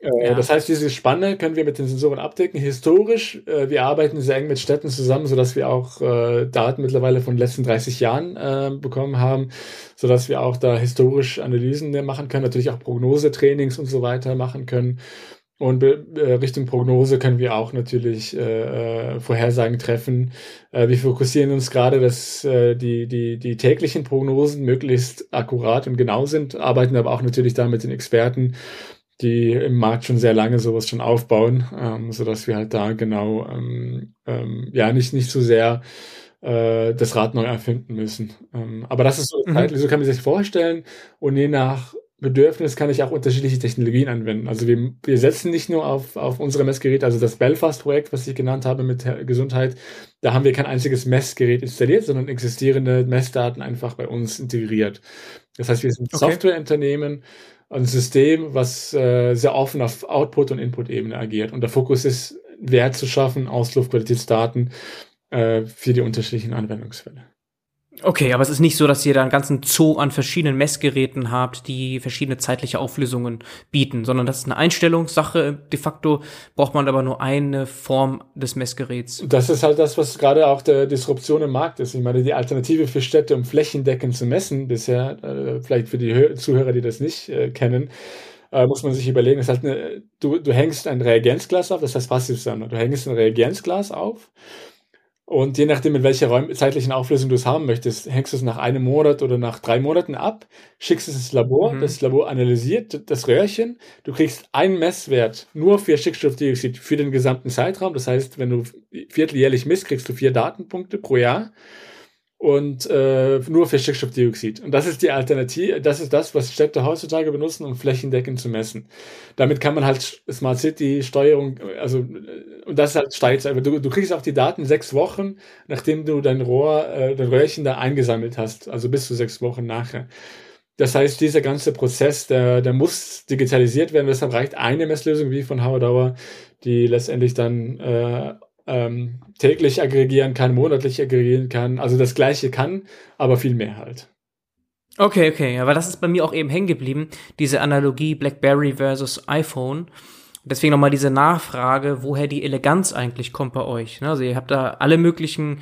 Äh, ja. Das heißt, diese Spanne können wir mit den Sensoren abdecken. Historisch, äh, wir arbeiten sehr eng mit Städten zusammen, sodass wir auch äh, Daten mittlerweile von den letzten 30 Jahren äh, bekommen haben, sodass wir auch da historisch Analysen machen können, natürlich auch Prognosetrainings und so weiter machen können. Und äh, Richtung Prognose können wir auch natürlich äh, äh, Vorhersagen treffen. Äh, wir fokussieren uns gerade, dass äh, die, die, die täglichen Prognosen möglichst akkurat und genau sind, arbeiten aber auch natürlich da mit den Experten die im Markt schon sehr lange sowas schon aufbauen, ähm, so dass wir halt da genau ähm, ähm, ja nicht nicht so sehr äh, das Rad neu erfinden müssen. Ähm, aber das ist so, mhm. so kann man sich vorstellen und je nach Bedürfnis kann ich auch unterschiedliche Technologien anwenden. Also wir, wir setzen nicht nur auf, auf unsere Messgeräte, also das Belfast-Projekt, was ich genannt habe mit Gesundheit, da haben wir kein einziges Messgerät installiert, sondern existierende Messdaten einfach bei uns integriert. Das heißt, wir sind okay. Softwareunternehmen, ein System, was äh, sehr offen auf Output- und Input-Ebene agiert. Und der Fokus ist, Wert zu schaffen aus Luftqualitätsdaten äh, für die unterschiedlichen Anwendungsfälle. Okay, aber es ist nicht so, dass ihr da einen ganzen Zoo an verschiedenen Messgeräten habt, die verschiedene zeitliche Auflösungen bieten, sondern das ist eine Einstellungssache. De facto braucht man aber nur eine Form des Messgeräts. Das ist halt das, was gerade auch der Disruption im Markt ist. Ich meine, die Alternative für Städte, um flächendeckend zu messen, bisher, äh, vielleicht für die Hör Zuhörer, die das nicht äh, kennen, äh, muss man sich überlegen, ist halt eine, du, du hängst ein Reagenzglas auf, das heißt passiv sein. Du hängst ein Reagenzglas auf und je nachdem, mit welcher Räum zeitlichen Auflösung du es haben möchtest, hängst du es nach einem Monat oder nach drei Monaten ab, schickst es ins Labor, mhm. das Labor analysiert das Röhrchen, du kriegst einen Messwert nur für Stickstoffdioxid für den gesamten Zeitraum. Das heißt, wenn du vierteljährlich misst, kriegst du vier Datenpunkte pro Jahr und äh, nur für Stickstoffdioxid. Und das ist die Alternative, das ist das, was Städte heutzutage benutzen, um flächendeckend zu messen. Damit kann man halt Smart City Steuerung, also und das ist halt steigt. Aber du, du kriegst auch die Daten sechs Wochen, nachdem du dein Rohr, äh, dein Röhrchen da eingesammelt hast, also bis zu sechs Wochen nachher. Das heißt, dieser ganze Prozess, der, der muss digitalisiert werden. Deshalb reicht eine Messlösung wie von Howard die letztendlich dann äh, ähm, täglich aggregieren kann, monatlich aggregieren kann. Also das gleiche kann, aber viel mehr halt. Okay, okay, aber das ist bei mir auch eben hängen geblieben, diese Analogie BlackBerry versus iPhone. Deswegen nochmal diese Nachfrage, woher die Eleganz eigentlich kommt bei euch. Ne? Also ihr habt da alle möglichen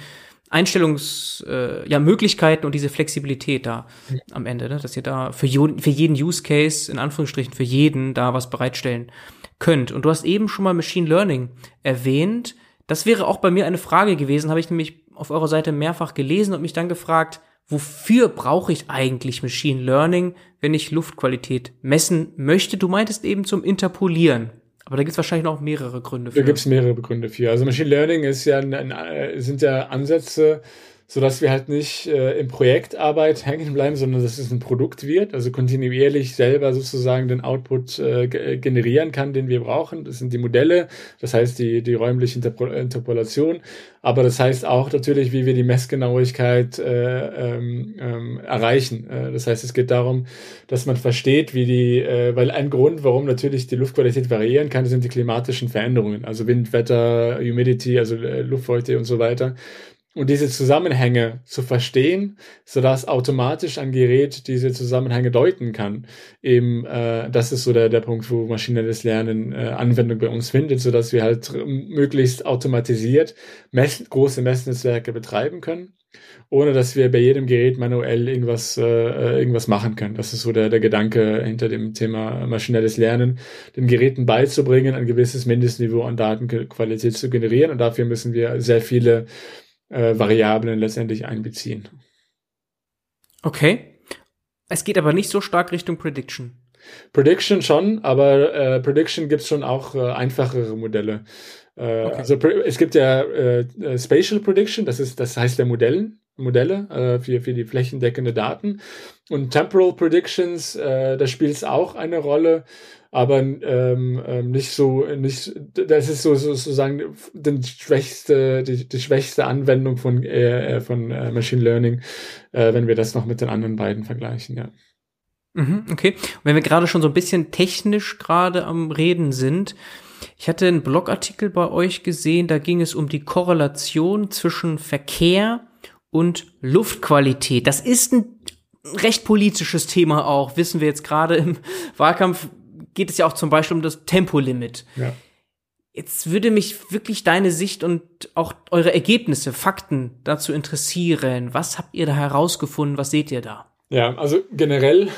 Einstellungs, äh, ja, Möglichkeiten und diese Flexibilität da am Ende, ne? dass ihr da für, für jeden Use Case, in Anführungsstrichen, für jeden da was bereitstellen könnt. Und du hast eben schon mal Machine Learning erwähnt. Das wäre auch bei mir eine Frage gewesen, habe ich nämlich auf eurer Seite mehrfach gelesen und mich dann gefragt, wofür brauche ich eigentlich Machine Learning, wenn ich Luftqualität messen möchte? Du meintest eben zum Interpolieren Aber da gibt es wahrscheinlich noch mehrere Gründe für. Da gibt es mehrere Gründe für. Also Machine Learning ist ja ein, ein, sind ja Ansätze, so dass wir halt nicht äh, im Projektarbeit hängen bleiben, sondern dass es ein Produkt wird, also kontinuierlich selber sozusagen den Output äh, generieren kann, den wir brauchen. Das sind die Modelle, das heißt die, die räumliche Interpol Interpolation, aber das heißt auch natürlich, wie wir die Messgenauigkeit äh, ähm, ähm, erreichen. Äh, das heißt, es geht darum, dass man versteht, wie die, äh, weil ein Grund, warum natürlich die Luftqualität variieren kann, sind die klimatischen Veränderungen, also Wind, Wetter, Humidity, also äh, Luftfeuchte und so weiter und diese Zusammenhänge zu verstehen, sodass automatisch ein Gerät diese Zusammenhänge deuten kann. Eben, äh, das ist so der, der Punkt, wo maschinelles Lernen äh, Anwendung bei uns findet, sodass wir halt möglichst automatisiert mess große Messnetzwerke betreiben können, ohne dass wir bei jedem Gerät manuell irgendwas, äh, äh, irgendwas machen können. Das ist so der, der Gedanke hinter dem Thema maschinelles Lernen, den Geräten beizubringen, ein gewisses Mindestniveau an Datenqualität zu generieren. Und dafür müssen wir sehr viele äh, Variablen letztendlich einbeziehen. Okay. Es geht aber nicht so stark Richtung Prediction. Prediction schon, aber äh, Prediction gibt es schon auch äh, einfachere Modelle. Äh, okay. Also es gibt ja äh, äh, Spatial Prediction, das ist, das heißt der Modellen, Modelle äh, für, für die flächendeckende Daten. Und Temporal Predictions, da spielt es auch eine Rolle aber ähm, ähm, nicht so, nicht, das ist so sozusagen die schwächste, die, die schwächste Anwendung von, äh, äh, von äh, Machine Learning, äh, wenn wir das noch mit den anderen beiden vergleichen, ja. Mhm, okay. Und wenn wir gerade schon so ein bisschen technisch gerade am Reden sind, ich hatte einen Blogartikel bei euch gesehen, da ging es um die Korrelation zwischen Verkehr und Luftqualität. Das ist ein recht politisches Thema auch, wissen wir jetzt gerade im Wahlkampf geht es ja auch zum Beispiel um das Tempolimit. Ja. Jetzt würde mich wirklich deine Sicht und auch eure Ergebnisse, Fakten dazu interessieren. Was habt ihr da herausgefunden? Was seht ihr da? Ja, also generell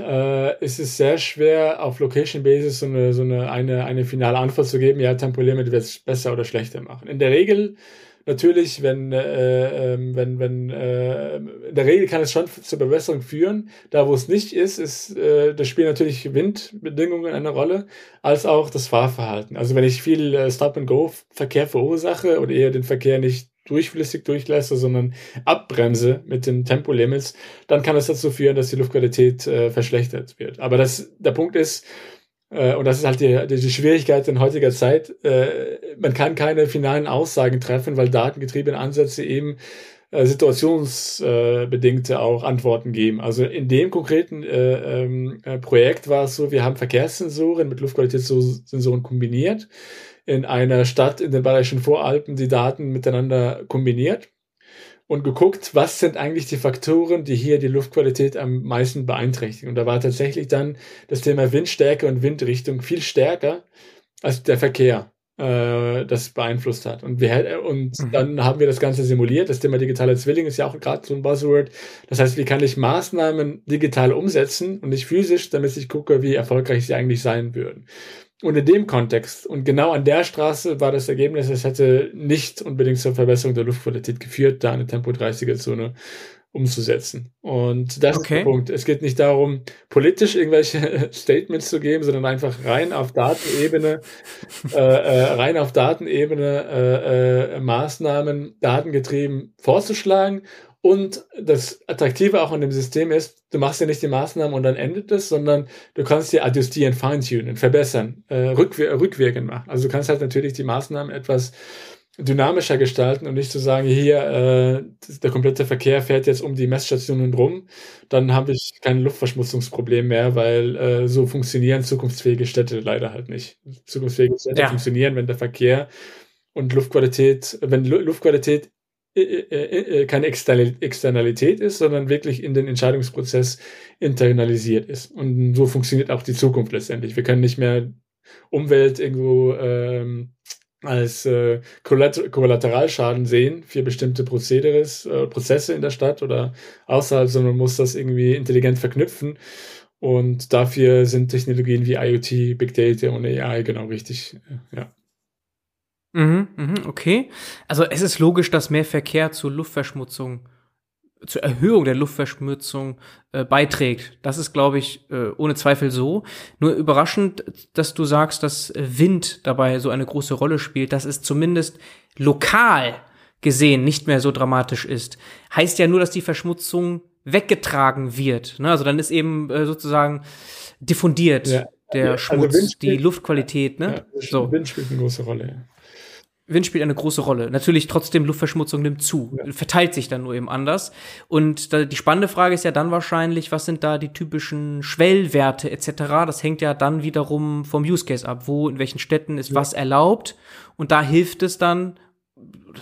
äh, ist es sehr schwer, auf Location Basis so eine, so eine, eine, eine finale Antwort zu geben, ja, Tempolimit wird es besser oder schlechter machen. In der Regel natürlich, wenn, äh, ähm, wenn, wenn, äh, in der Regel kann es schon zur Bewässerung führen. Da, wo es nicht ist, ist, äh, da spielen natürlich Windbedingungen eine Rolle, als auch das Fahrverhalten. Also wenn ich viel äh, Stop-and-Go-Verkehr verursache oder eher den Verkehr nicht durchflüssig durchlasse, sondern abbremse mit den Tempolimits, dann kann es dazu führen, dass die Luftqualität äh, verschlechtert wird. Aber das, der Punkt ist, äh, und das ist halt die, die Schwierigkeit in heutiger Zeit. Äh, man kann keine finalen Aussagen treffen, weil datengetriebene Ansätze eben äh, situationsbedingte auch Antworten geben. Also in dem konkreten äh, ähm, äh, Projekt war es so, wir haben Verkehrssensoren mit Luftqualitätssensoren kombiniert, in einer Stadt in den Bayerischen Voralpen die Daten miteinander kombiniert und geguckt, was sind eigentlich die Faktoren, die hier die Luftqualität am meisten beeinträchtigen. Und da war tatsächlich dann das Thema Windstärke und Windrichtung viel stärker als der Verkehr äh, das beeinflusst hat. Und, wir, und mhm. dann haben wir das Ganze simuliert. Das Thema digitale Zwilling ist ja auch gerade so ein Buzzword. Das heißt, wie kann ich Maßnahmen digital umsetzen und nicht physisch, damit ich gucke, wie erfolgreich sie eigentlich sein würden. Und in dem Kontext und genau an der Straße war das Ergebnis, es hätte nicht unbedingt zur Verbesserung der Luftqualität geführt, da eine Tempo-30er-Zone umzusetzen. Und das okay. ist der Punkt. Es geht nicht darum, politisch irgendwelche Statements zu geben, sondern einfach rein auf Datenebene, äh, äh, rein auf Datenebene äh, äh, Maßnahmen datengetrieben vorzuschlagen und das Attraktive auch an dem System ist, du machst ja nicht die Maßnahmen und dann endet es, sondern du kannst ja adjustieren, feintunen, verbessern, äh, rückwir rückwirkend machen. Also du kannst halt natürlich die Maßnahmen etwas dynamischer gestalten und nicht zu sagen, hier, äh, der komplette Verkehr fährt jetzt um die Messstationen rum, dann habe ich kein Luftverschmutzungsproblem mehr, weil äh, so funktionieren zukunftsfähige Städte leider halt nicht. Zukunftsfähige Städte ja. funktionieren, wenn der Verkehr und Luftqualität, wenn Luftqualität äh, äh, keine Externalität ist, sondern wirklich in den Entscheidungsprozess internalisiert ist. Und so funktioniert auch die Zukunft letztendlich. Wir können nicht mehr Umwelt irgendwo ähm, als äh, Kollateralschaden sehen für bestimmte Prozederes, äh, Prozesse in der Stadt oder außerhalb, sondern man muss das irgendwie intelligent verknüpfen. Und dafür sind Technologien wie IoT, Big Data und AI genau richtig. Ja. Mhm, mhm, okay. Also es ist logisch, dass mehr Verkehr zur Luftverschmutzung zur Erhöhung der Luftverschmutzung äh, beiträgt. Das ist, glaube ich, äh, ohne Zweifel so. Nur überraschend, dass du sagst, dass Wind dabei so eine große Rolle spielt. dass es zumindest lokal gesehen nicht mehr so dramatisch ist. Heißt ja nur, dass die Verschmutzung weggetragen wird. Ne? Also dann ist eben äh, sozusagen diffundiert ja. der also Schmutz, also die Luftqualität. Ne? Ja, so. Wind spielt eine große Rolle. Wind spielt eine große Rolle. Natürlich trotzdem Luftverschmutzung nimmt zu, ja. verteilt sich dann nur eben anders. Und da, die spannende Frage ist ja dann wahrscheinlich, was sind da die typischen Schwellwerte etc. Das hängt ja dann wiederum vom Use Case ab, wo in welchen Städten ist ja. was erlaubt. Und da hilft es dann,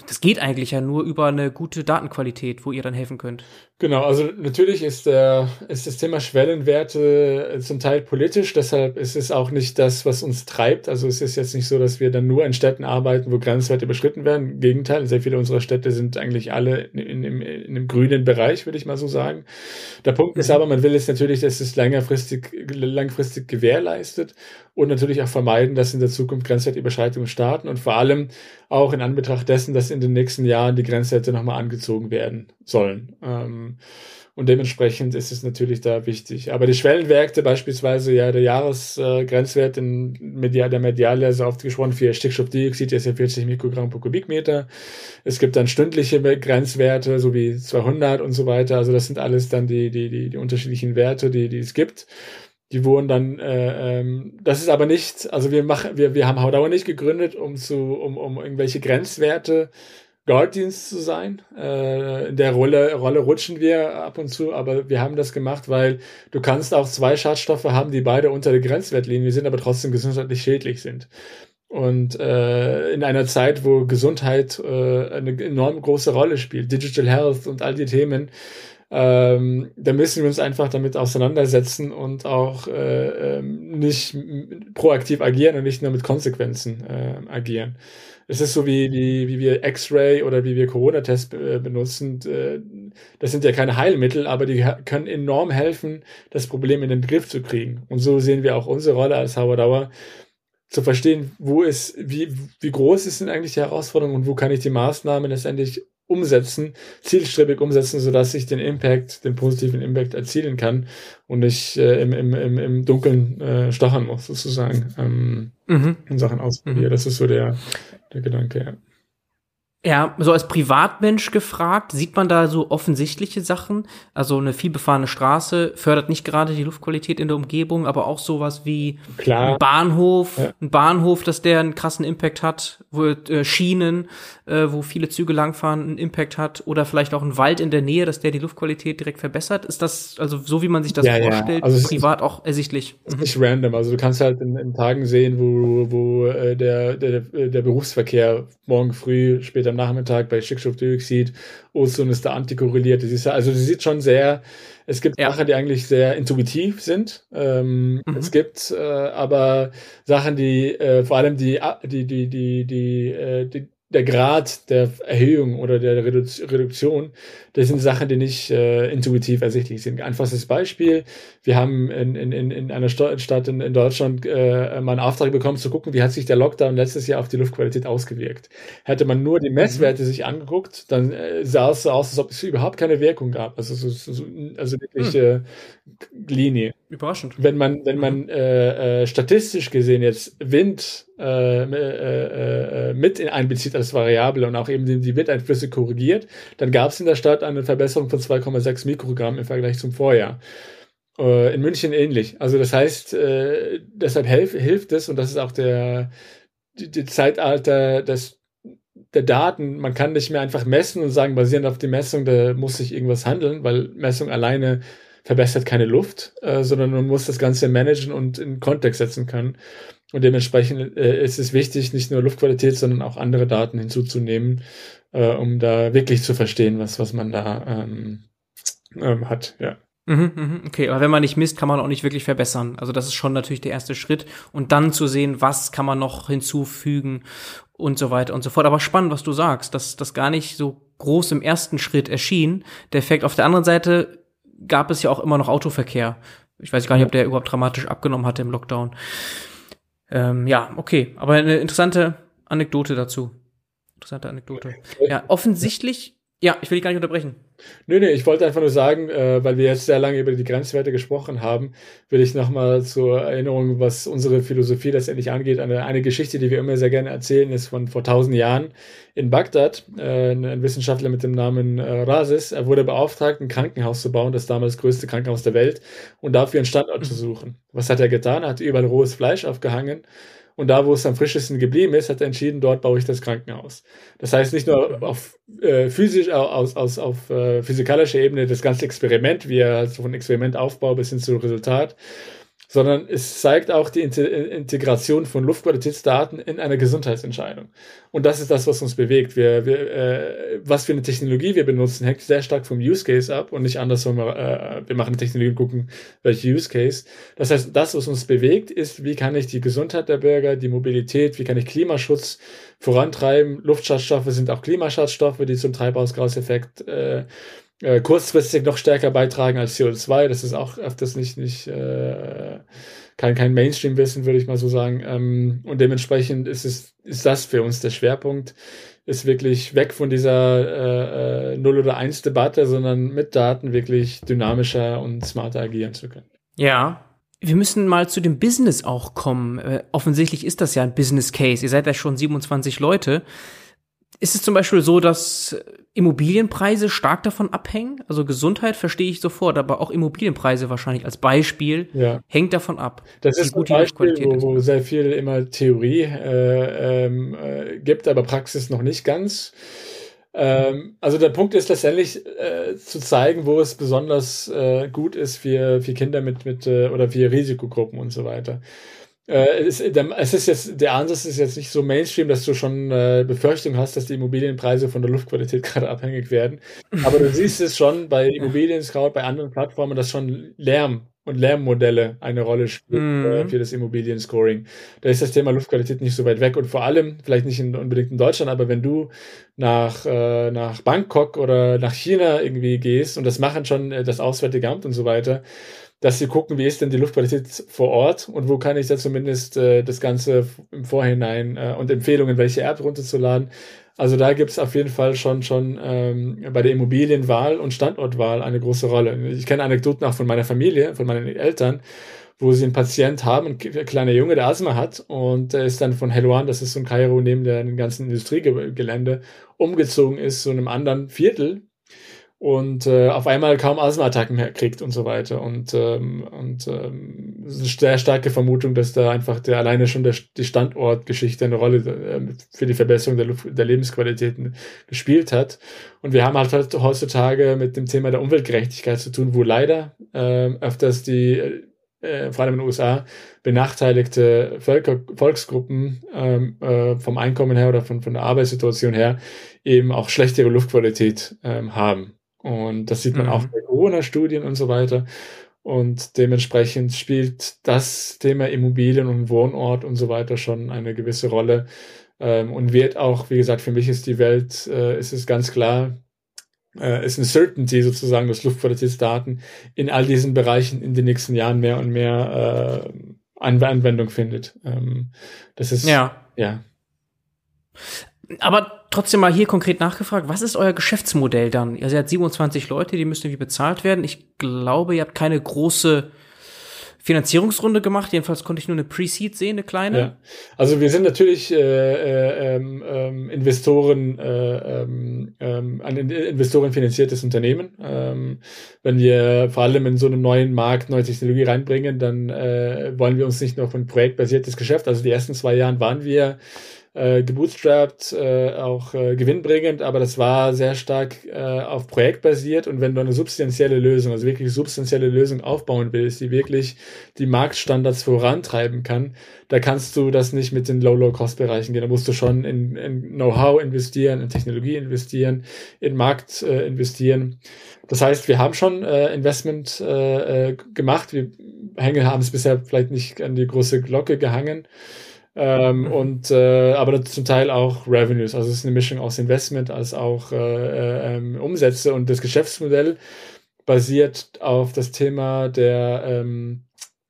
das geht eigentlich ja nur über eine gute Datenqualität, wo ihr dann helfen könnt. Genau, also natürlich ist, der, ist das Thema Schwellenwerte zum Teil politisch, deshalb ist es auch nicht das, was uns treibt. Also es ist jetzt nicht so, dass wir dann nur in Städten arbeiten, wo Grenzwerte überschritten werden. Im Gegenteil, sehr viele unserer Städte sind eigentlich alle in, in, in, in dem grünen Bereich, würde ich mal so sagen. Der Punkt ist aber, man will es natürlich, dass es längerfristig, langfristig gewährleistet und natürlich auch vermeiden, dass in der Zukunft Grenzwertüberschreitungen starten und vor allem auch in Anbetracht dessen, dass in den nächsten Jahren die Grenzwerte nochmal angezogen werden sollen. Ähm, und dementsprechend ist es natürlich da wichtig. Aber die Schwellenwerte, beispielsweise ja der Jahresgrenzwert äh, in Media, der Mediale, oft gesprochen für Stickstoffdioxid, ist ja 40 Mikrogramm pro Kubikmeter. Es gibt dann stündliche Grenzwerte, so wie 200 und so weiter. Also das sind alles dann die, die, die, die unterschiedlichen Werte, die, die es gibt. Die wurden dann, äh, ähm, das ist aber nicht, also wir machen, wir, wir haben Haudauer nicht gegründet, um zu, um, um irgendwelche Grenzwerte Guardians zu sein. Äh, in der Rolle, Rolle rutschen wir ab und zu, aber wir haben das gemacht, weil du kannst auch zwei Schadstoffe haben, die beide unter der Grenzwertlinie sind, aber trotzdem gesundheitlich schädlich sind. Und äh, in einer Zeit, wo Gesundheit äh, eine enorm große Rolle spielt, Digital Health und all die Themen, ähm, da müssen wir uns einfach damit auseinandersetzen und auch äh, ähm, nicht proaktiv agieren und nicht nur mit Konsequenzen äh, agieren. Es ist so wie, wie, wie wir X-Ray oder wie wir Corona-Tests äh, benutzen. Äh, das sind ja keine Heilmittel, aber die können enorm helfen, das Problem in den Griff zu kriegen. Und so sehen wir auch unsere Rolle als Hauerdauer, zu verstehen, wo ist, wie, wie groß ist denn eigentlich die Herausforderung und wo kann ich die Maßnahmen letztendlich umsetzen, zielstrebig umsetzen, sodass ich den Impact, den positiven Impact erzielen kann und nicht äh, im, im, im, im Dunkeln äh, stochern muss, sozusagen, ähm, mhm. in Sachen ausprobieren. Mhm. Das ist so der, der Gedanke, ja. Ja, so als Privatmensch gefragt, sieht man da so offensichtliche Sachen? Also eine vielbefahrene Straße fördert nicht gerade die Luftqualität in der Umgebung, aber auch sowas wie Klar. ein Bahnhof, ja. ein Bahnhof, dass der einen krassen Impact hat, wo äh, Schienen, äh, wo viele Züge langfahren, einen Impact hat, oder vielleicht auch ein Wald in der Nähe, dass der die Luftqualität direkt verbessert. Ist das also so, wie man sich das ja, vorstellt, ja. Also privat auch ersichtlich? Ist nicht random. Also du kannst halt in, in Tagen sehen, wo, wo äh, der, der, der Berufsverkehr morgen früh, später Nachmittag bei Stickstoffdioxid, Ozon ist da antikorreliert. Das ist, also sie sieht schon sehr, es gibt ja. Sachen, die eigentlich sehr intuitiv sind. Ähm, mhm. Es gibt äh, aber Sachen, die äh, vor allem die, die, die, die, die, äh, die der Grad der Erhöhung oder der Reduktion, das sind Sachen, die nicht äh, intuitiv ersichtlich sind. Einfachstes Beispiel, wir haben in, in, in einer Stadt in, in Deutschland äh, mal einen Auftrag bekommen zu gucken, wie hat sich der Lockdown letztes Jahr auf die Luftqualität ausgewirkt. Hätte man nur die Messwerte mhm. sich angeguckt, dann äh, sah es so aus, als ob es überhaupt keine Wirkung gab. Also, so, so, also wirklich mhm. äh, Linie. Überraschend. Wenn man, wenn man mhm. äh, äh, statistisch gesehen jetzt Wind äh, äh, äh, mit in einbezieht als Variable und auch eben die, die Windeinflüsse korrigiert, dann gab es in der Stadt eine Verbesserung von 2,6 Mikrogramm im Vergleich zum Vorjahr. Äh, in München ähnlich. Also das heißt, äh, deshalb helf, hilft es und das ist auch der die, die Zeitalter des der Daten, man kann nicht mehr einfach messen und sagen, basierend auf die Messung, da muss sich irgendwas handeln, weil Messung alleine verbessert keine Luft, äh, sondern man muss das Ganze managen und in Kontext setzen können. Und dementsprechend äh, ist es wichtig, nicht nur Luftqualität, sondern auch andere Daten hinzuzunehmen, äh, um da wirklich zu verstehen, was, was man da ähm, ähm, hat. Ja. Mhm, mhm, okay, aber wenn man nicht misst, kann man auch nicht wirklich verbessern. Also das ist schon natürlich der erste Schritt. Und dann zu sehen, was kann man noch hinzufügen und so weiter und so fort. Aber spannend, was du sagst, dass das gar nicht so groß im ersten Schritt erschien. Der Effekt auf der anderen Seite gab es ja auch immer noch Autoverkehr. Ich weiß gar nicht, ob der überhaupt dramatisch abgenommen hatte im Lockdown. Ähm, ja, okay, aber eine interessante Anekdote dazu. Interessante Anekdote. Ja, offensichtlich Ja, ich will dich gar nicht unterbrechen. Nö, nö, ich wollte einfach nur sagen, äh, weil wir jetzt sehr lange über die Grenzwerte gesprochen haben, will ich nochmal zur Erinnerung, was unsere Philosophie letztendlich angeht. Eine, eine Geschichte, die wir immer sehr gerne erzählen, ist von vor tausend Jahren in Bagdad. Äh, ein Wissenschaftler mit dem Namen äh, Rasis, er wurde beauftragt, ein Krankenhaus zu bauen, das damals größte Krankenhaus der Welt, und dafür einen Standort zu suchen. Was hat er getan? Er hat überall rohes Fleisch aufgehangen und da, wo es am frischesten geblieben ist, hat er entschieden, dort baue ich das Krankenhaus. Das heißt, nicht nur auf äh, physisch, aus, aus, auf äh, physikalischer Ebene das ganze Experiment, wie er also von Experimentaufbau bis hin zum Resultat, sondern es zeigt auch die Integration von Luftqualitätsdaten in eine Gesundheitsentscheidung. Und das ist das, was uns bewegt. Wir, wir, äh, was für eine Technologie wir benutzen, hängt sehr stark vom Use Case ab und nicht andersrum. Äh, wir machen eine Technologie und gucken, welche Use Case. Das heißt, das, was uns bewegt, ist, wie kann ich die Gesundheit der Bürger, die Mobilität, wie kann ich Klimaschutz vorantreiben. Luftschadstoffe sind auch Klimaschadstoffe, die zum Treibhausgaseffekt äh, äh, kurzfristig noch stärker beitragen als CO2. Das ist auch öfters nicht, nicht äh, kein, kein Mainstream-Wissen, würde ich mal so sagen. Ähm, und dementsprechend ist es, ist das für uns der Schwerpunkt, ist wirklich weg von dieser äh, äh, Null- oder Eins-Debatte, sondern mit Daten wirklich dynamischer und smarter agieren zu können. Ja, wir müssen mal zu dem Business auch kommen. Äh, offensichtlich ist das ja ein Business Case. Ihr seid ja schon 27 Leute. Ist es zum Beispiel so, dass Immobilienpreise stark davon abhängen? Also Gesundheit verstehe ich sofort, aber auch Immobilienpreise wahrscheinlich als Beispiel ja. hängt davon ab. Das ist ein Beispiel, wo, wo sehr viel immer Theorie äh, ähm, äh, gibt, aber Praxis noch nicht ganz. Ähm, also der Punkt ist letztendlich äh, zu zeigen, wo es besonders äh, gut ist für, für Kinder mit, mit äh, oder für Risikogruppen und so weiter. Äh, es, es, ist jetzt, der Ansatz ist jetzt nicht so Mainstream, dass du schon äh, Befürchtung hast, dass die Immobilienpreise von der Luftqualität gerade abhängig werden. Aber du siehst es schon bei Immobilien Scout, bei anderen Plattformen, dass schon Lärm und Lärmmodelle eine Rolle spielen mm. äh, für das Immobilien-Scoring. Da ist das Thema Luftqualität nicht so weit weg und vor allem, vielleicht nicht in, unbedingt in Deutschland, aber wenn du nach, äh, nach Bangkok oder nach China irgendwie gehst und das machen schon äh, das Auswärtige Amt und so weiter, dass sie gucken, wie ist denn die Luftqualität vor Ort und wo kann ich da zumindest äh, das Ganze im Vorhinein äh, und Empfehlungen, welche App runterzuladen. Also da gibt es auf jeden Fall schon schon ähm, bei der Immobilienwahl und Standortwahl eine große Rolle. Ich kenne Anekdoten auch von meiner Familie, von meinen Eltern, wo sie einen Patient haben, ein kleiner Junge, der Asthma hat und der ist dann von Helwan, das ist so ein Kairo neben der ganzen Industriegelände, umgezogen ist zu einem anderen Viertel und äh, auf einmal kaum Asthma-Attacken mehr kriegt und so weiter. Und, ähm, und ähm, es ist eine sehr starke Vermutung, dass da einfach der alleine schon der, die Standortgeschichte eine Rolle äh, für die Verbesserung der, der Lebensqualitäten gespielt hat. Und wir haben halt heutzutage mit dem Thema der Umweltgerechtigkeit zu tun, wo leider äh, öfters die äh, vor allem in den USA benachteiligte Völker, Volksgruppen ähm, äh, vom Einkommen her oder von, von der Arbeitssituation her eben auch schlechtere Luftqualität ähm, haben. Und das sieht man mhm. auch bei Corona-Studien und so weiter. Und dementsprechend spielt das Thema Immobilien und Wohnort und so weiter schon eine gewisse Rolle. Ähm, und wird auch, wie gesagt, für mich ist die Welt, äh, ist es ganz klar, äh, ist eine Certainty sozusagen, dass Luftqualitätsdaten in all diesen Bereichen in den nächsten Jahren mehr und mehr äh, Anwendung findet. Ähm, das ist, ja. ja. Aber trotzdem mal hier konkret nachgefragt, was ist euer Geschäftsmodell dann? Ihr seid 27 Leute, die müssen irgendwie bezahlt werden. Ich glaube, ihr habt keine große Finanzierungsrunde gemacht. Jedenfalls konnte ich nur eine Pre-Seed sehen, eine kleine. Ja. Also wir sind natürlich äh, äh, ähm, ähm Investoren, äh, ähm, ähm, ein Investoren finanziertes Unternehmen. Ähm, wenn wir vor allem in so einem neuen Markt neue Technologie reinbringen, dann äh, wollen wir uns nicht nur von projektbasiertes Geschäft. Also die ersten zwei Jahren waren wir äh, gebootstrapped, äh, auch äh, gewinnbringend, aber das war sehr stark äh, auf Projekt basiert und wenn du eine substanzielle Lösung, also wirklich substanzielle Lösung aufbauen willst, die wirklich die Marktstandards vorantreiben kann, da kannst du das nicht mit den Low-Low-Cost-Bereichen gehen. Da musst du schon in, in Know-how investieren, in Technologie investieren, in Markt äh, investieren. Das heißt, wir haben schon äh, Investment äh, äh gemacht. Wir hängen haben es bisher vielleicht nicht an die große Glocke gehangen. Ähm, mhm. und äh, aber zum Teil auch Revenues. Also es ist eine Mischung aus Investment als auch äh, äh, ähm, Umsätze und das Geschäftsmodell basiert auf das Thema der ähm,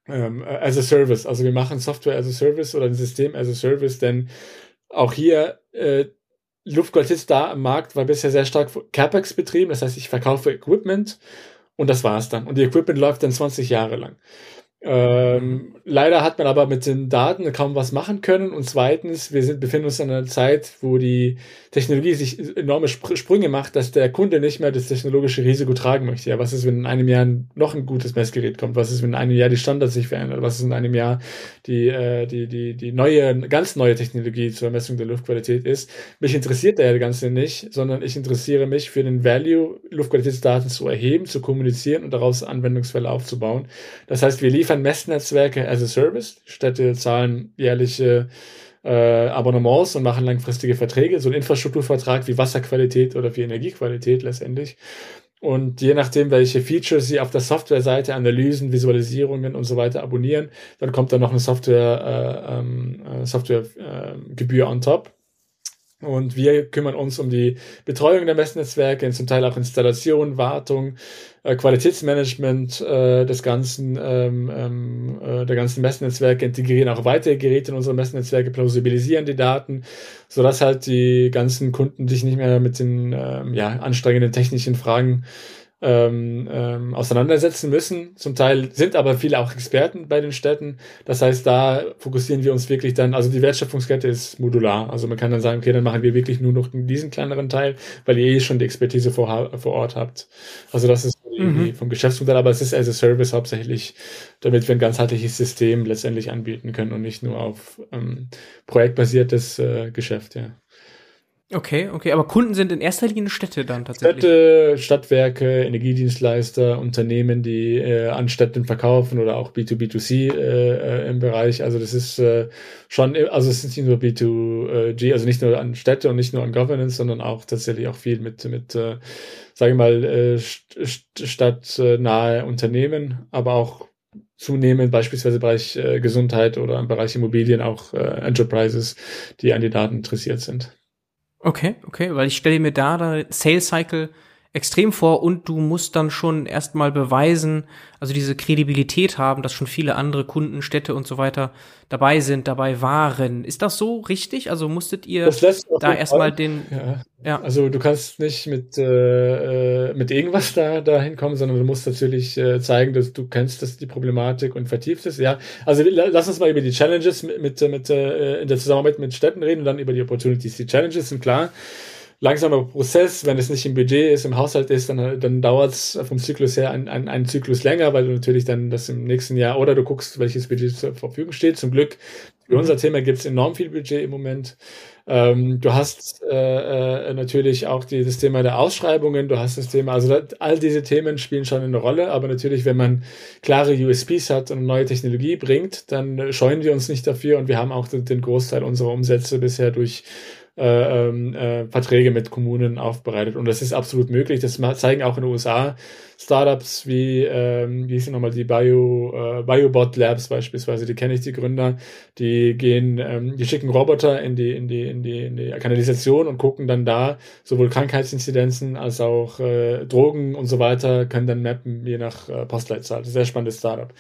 ähm, as a Service. Also wir machen Software as a Service oder ein System as a Service, denn auch hier äh, Luftqualitätsmarkt war bisher sehr stark CapEx betrieben, das heißt, ich verkaufe Equipment und das war's dann. Und die Equipment läuft dann 20 Jahre lang. Ähm, leider hat man aber mit den Daten kaum was machen können. Und zweitens, wir sind, befinden uns in einer Zeit, wo die Technologie sich enorme Sprünge macht, dass der Kunde nicht mehr das technologische Risiko tragen möchte. Ja, was ist, wenn in einem Jahr noch ein gutes Messgerät kommt? Was ist, wenn in einem Jahr die Standards sich verändern? Was ist in einem Jahr die, äh, die, die, die neue, ganz neue Technologie zur Messung der Luftqualität ist? Mich interessiert der Ganze nicht, sondern ich interessiere mich für den Value, Luftqualitätsdaten zu erheben, zu kommunizieren und daraus Anwendungsfälle aufzubauen. Das heißt, wir liefern Messnetzwerke as a Service. Städte zahlen jährliche äh, Abonnements und machen langfristige Verträge, so ein Infrastrukturvertrag wie Wasserqualität oder wie Energiequalität letztendlich. Und je nachdem, welche Features Sie auf der Softwareseite, Analysen, Visualisierungen und so weiter abonnieren, dann kommt dann noch eine Software, äh, ähm, äh, Softwaregebühr äh, on top. Und wir kümmern uns um die Betreuung der Messnetzwerke, zum Teil auch Installation, Wartung, Qualitätsmanagement äh, des ganzen, ähm, ähm, äh, der ganzen Messnetzwerke, integrieren auch weitere Geräte in unsere Messnetzwerke, plausibilisieren die Daten, sodass halt die ganzen Kunden sich nicht mehr mit den ähm, ja, anstrengenden technischen Fragen ähm, ähm, auseinandersetzen müssen. Zum Teil sind aber viele auch Experten bei den Städten. Das heißt, da fokussieren wir uns wirklich dann, also die Wertschöpfungskette ist modular. Also man kann dann sagen, okay, dann machen wir wirklich nur noch diesen kleineren Teil, weil ihr eh schon die Expertise vor, vor Ort habt. Also das ist mhm. vom Geschäftsmodell, aber es ist as a Service hauptsächlich, damit wir ein ganzheitliches System letztendlich anbieten können und nicht nur auf ähm, projektbasiertes äh, Geschäft, ja. Okay, okay, aber Kunden sind in erster Linie Städte dann tatsächlich. Städte, Stadtwerke, Energiedienstleister, Unternehmen, die äh, an Städten verkaufen oder auch B2B2C äh, äh, im Bereich. Also das ist äh, schon, also es ist nicht nur B2G, also nicht nur an Städte und nicht nur an Governance, sondern auch tatsächlich auch viel mit, mit äh, sage ich mal, äh, stadtnahe Unternehmen, aber auch zunehmend beispielsweise im Bereich äh, Gesundheit oder im Bereich Immobilien auch äh, Enterprises, die an die Daten interessiert sind. Okay, okay, weil ich stelle mir da, da Sales Cycle extrem vor und du musst dann schon erstmal beweisen, also diese Kredibilität haben, dass schon viele andere Kunden, Städte und so weiter dabei sind, dabei waren. Ist das so richtig? Also musstet ihr da erstmal den. Ja. ja. Also du kannst nicht mit, äh, äh, mit irgendwas da, da hinkommen, sondern du musst natürlich äh, zeigen, dass du kennst, dass die Problematik und vertieft ist. Ja, also lass uns mal über die Challenges mit, mit, mit äh, in der Zusammenarbeit mit Städten reden und dann über die Opportunities. Die Challenges sind klar langsamer Prozess. Wenn es nicht im Budget ist, im Haushalt ist, dann, dann dauert es vom Zyklus her einen, einen, einen Zyklus länger, weil du natürlich dann das im nächsten Jahr oder du guckst, welches Budget zur Verfügung steht. Zum Glück für mhm. unser Thema gibt es enorm viel Budget im Moment. Ähm, du hast äh, äh, natürlich auch die, das Thema der Ausschreibungen, du hast das Thema, also da, all diese Themen spielen schon eine Rolle, aber natürlich, wenn man klare USPs hat und neue Technologie bringt, dann scheuen wir uns nicht dafür und wir haben auch den, den Großteil unserer Umsätze bisher durch äh, ähm, äh, Verträge mit Kommunen aufbereitet. Und das ist absolut möglich. Das zeigen auch in den USA Startups wie, ähm, wie hießen nochmal die Bio, äh, Biobot Labs beispielsweise, die kenne ich, die Gründer, die gehen, ähm, die schicken Roboter in die, in die, in die, in die Kanalisation und gucken dann da sowohl Krankheitsinzidenzen als auch äh, Drogen und so weiter, können dann mappen, je nach äh, Postleitzahl. Sehr spannendes Startup.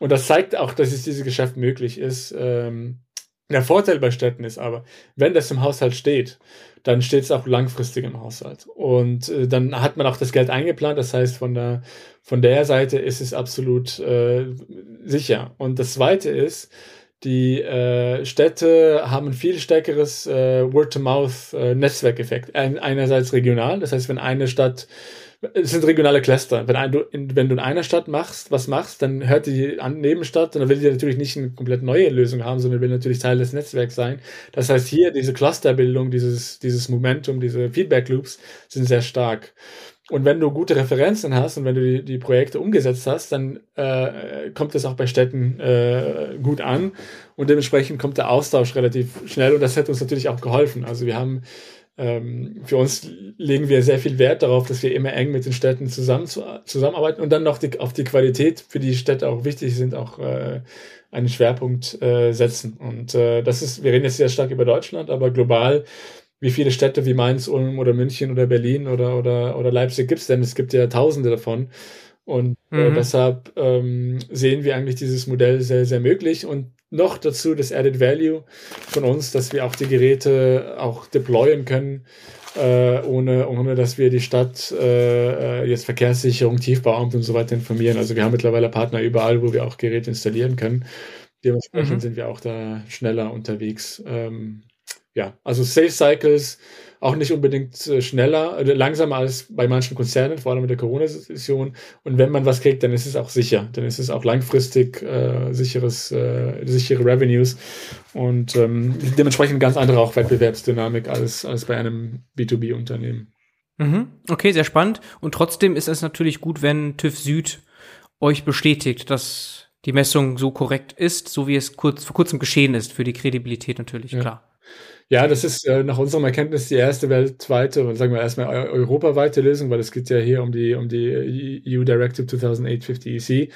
Und das zeigt auch, dass es dieses Geschäft möglich ist. Ähm, der Vorteil bei Städten ist aber, wenn das im Haushalt steht, dann steht es auch langfristig im Haushalt. Und äh, dann hat man auch das Geld eingeplant. Das heißt, von der, von der Seite ist es absolut äh, sicher. Und das Zweite ist, die äh, Städte haben ein viel stärkeres äh, Word-to-Mouth-Netzwerkeffekt. Äh, einerseits regional, das heißt, wenn eine Stadt es sind regionale Cluster. Wenn, ein, du, in, wenn du in einer Stadt machst, was machst, dann hört die an, Nebenstadt und dann will die natürlich nicht eine komplett neue Lösung haben, sondern will natürlich Teil des Netzwerks sein. Das heißt, hier diese Clusterbildung, dieses, dieses Momentum, diese Feedback Loops sind sehr stark. Und wenn du gute Referenzen hast und wenn du die, die Projekte umgesetzt hast, dann äh, kommt es auch bei Städten äh, gut an und dementsprechend kommt der Austausch relativ schnell und das hat uns natürlich auch geholfen. Also wir haben ähm, für uns legen wir sehr viel Wert darauf, dass wir immer eng mit den Städten zusammen, zusammenarbeiten und dann noch die, auf die Qualität, für die Städte auch wichtig sind, auch äh, einen Schwerpunkt äh, setzen. Und äh, das ist, wir reden jetzt sehr stark über Deutschland, aber global, wie viele Städte wie Mainz, Ulm oder München oder Berlin oder, oder, oder Leipzig gibt es denn? Es gibt ja tausende davon. Und äh, mhm. deshalb ähm, sehen wir eigentlich dieses Modell sehr, sehr möglich. Und noch dazu das Added Value von uns, dass wir auch die Geräte auch deployen können, äh, ohne, ohne dass wir die Stadt äh, äh jetzt Verkehrssicherung, Tiefbauamt und so weiter informieren. Also wir haben mittlerweile Partner überall, wo wir auch Geräte installieren können. Dementsprechend mhm. sind wir auch da schneller unterwegs. Ähm, ja, also Sales Cycles auch nicht unbedingt äh, schneller, äh, langsamer als bei manchen Konzernen, vor allem mit der Corona-Situation. Und wenn man was kriegt, dann ist es auch sicher. Dann ist es auch langfristig äh, sicheres, äh, sichere Revenues und ähm, dementsprechend ganz andere auch Wettbewerbsdynamik als, als bei einem B2B-Unternehmen. Mhm. Okay, sehr spannend. Und trotzdem ist es natürlich gut, wenn TÜV Süd euch bestätigt, dass die Messung so korrekt ist, so wie es kurz, vor kurzem geschehen ist, für die Kredibilität natürlich, ja. klar. Ja, das ist äh, nach unserem Erkenntnis die erste weltweite und sagen wir erstmal europaweite Lösung, weil es geht ja hier um die um die EU Directive 2008-50 EC,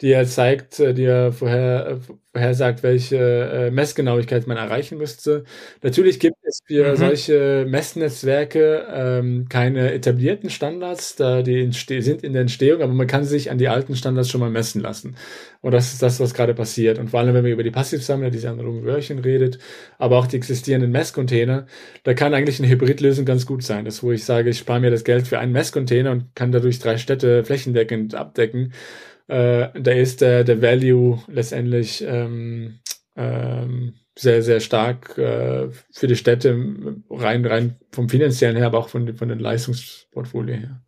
die ja zeigt, äh, die ja vorher äh, vorhersagt, welche äh, Messgenauigkeit man erreichen müsste. Natürlich gibt es für mhm. solche Messnetzwerke ähm, keine etablierten Standards, da die sind in der Entstehung, aber man kann sich an die alten Standards schon mal messen lassen. Und das ist das, was gerade passiert. Und vor allem, wenn man über die Passivsammler, diese analogen Röhrchen redet, aber auch die existierenden Messcontainer, da kann eigentlich eine Hybridlösung ganz gut sein. Das, wo ich sage, ich spare mir das Geld für einen Messcontainer und kann dadurch drei Städte flächendeckend abdecken äh, da ist der, der Value letztendlich ähm, ähm, sehr, sehr stark äh, für die Städte rein, rein vom finanziellen her, aber auch von, von den Leistungsportfolio her.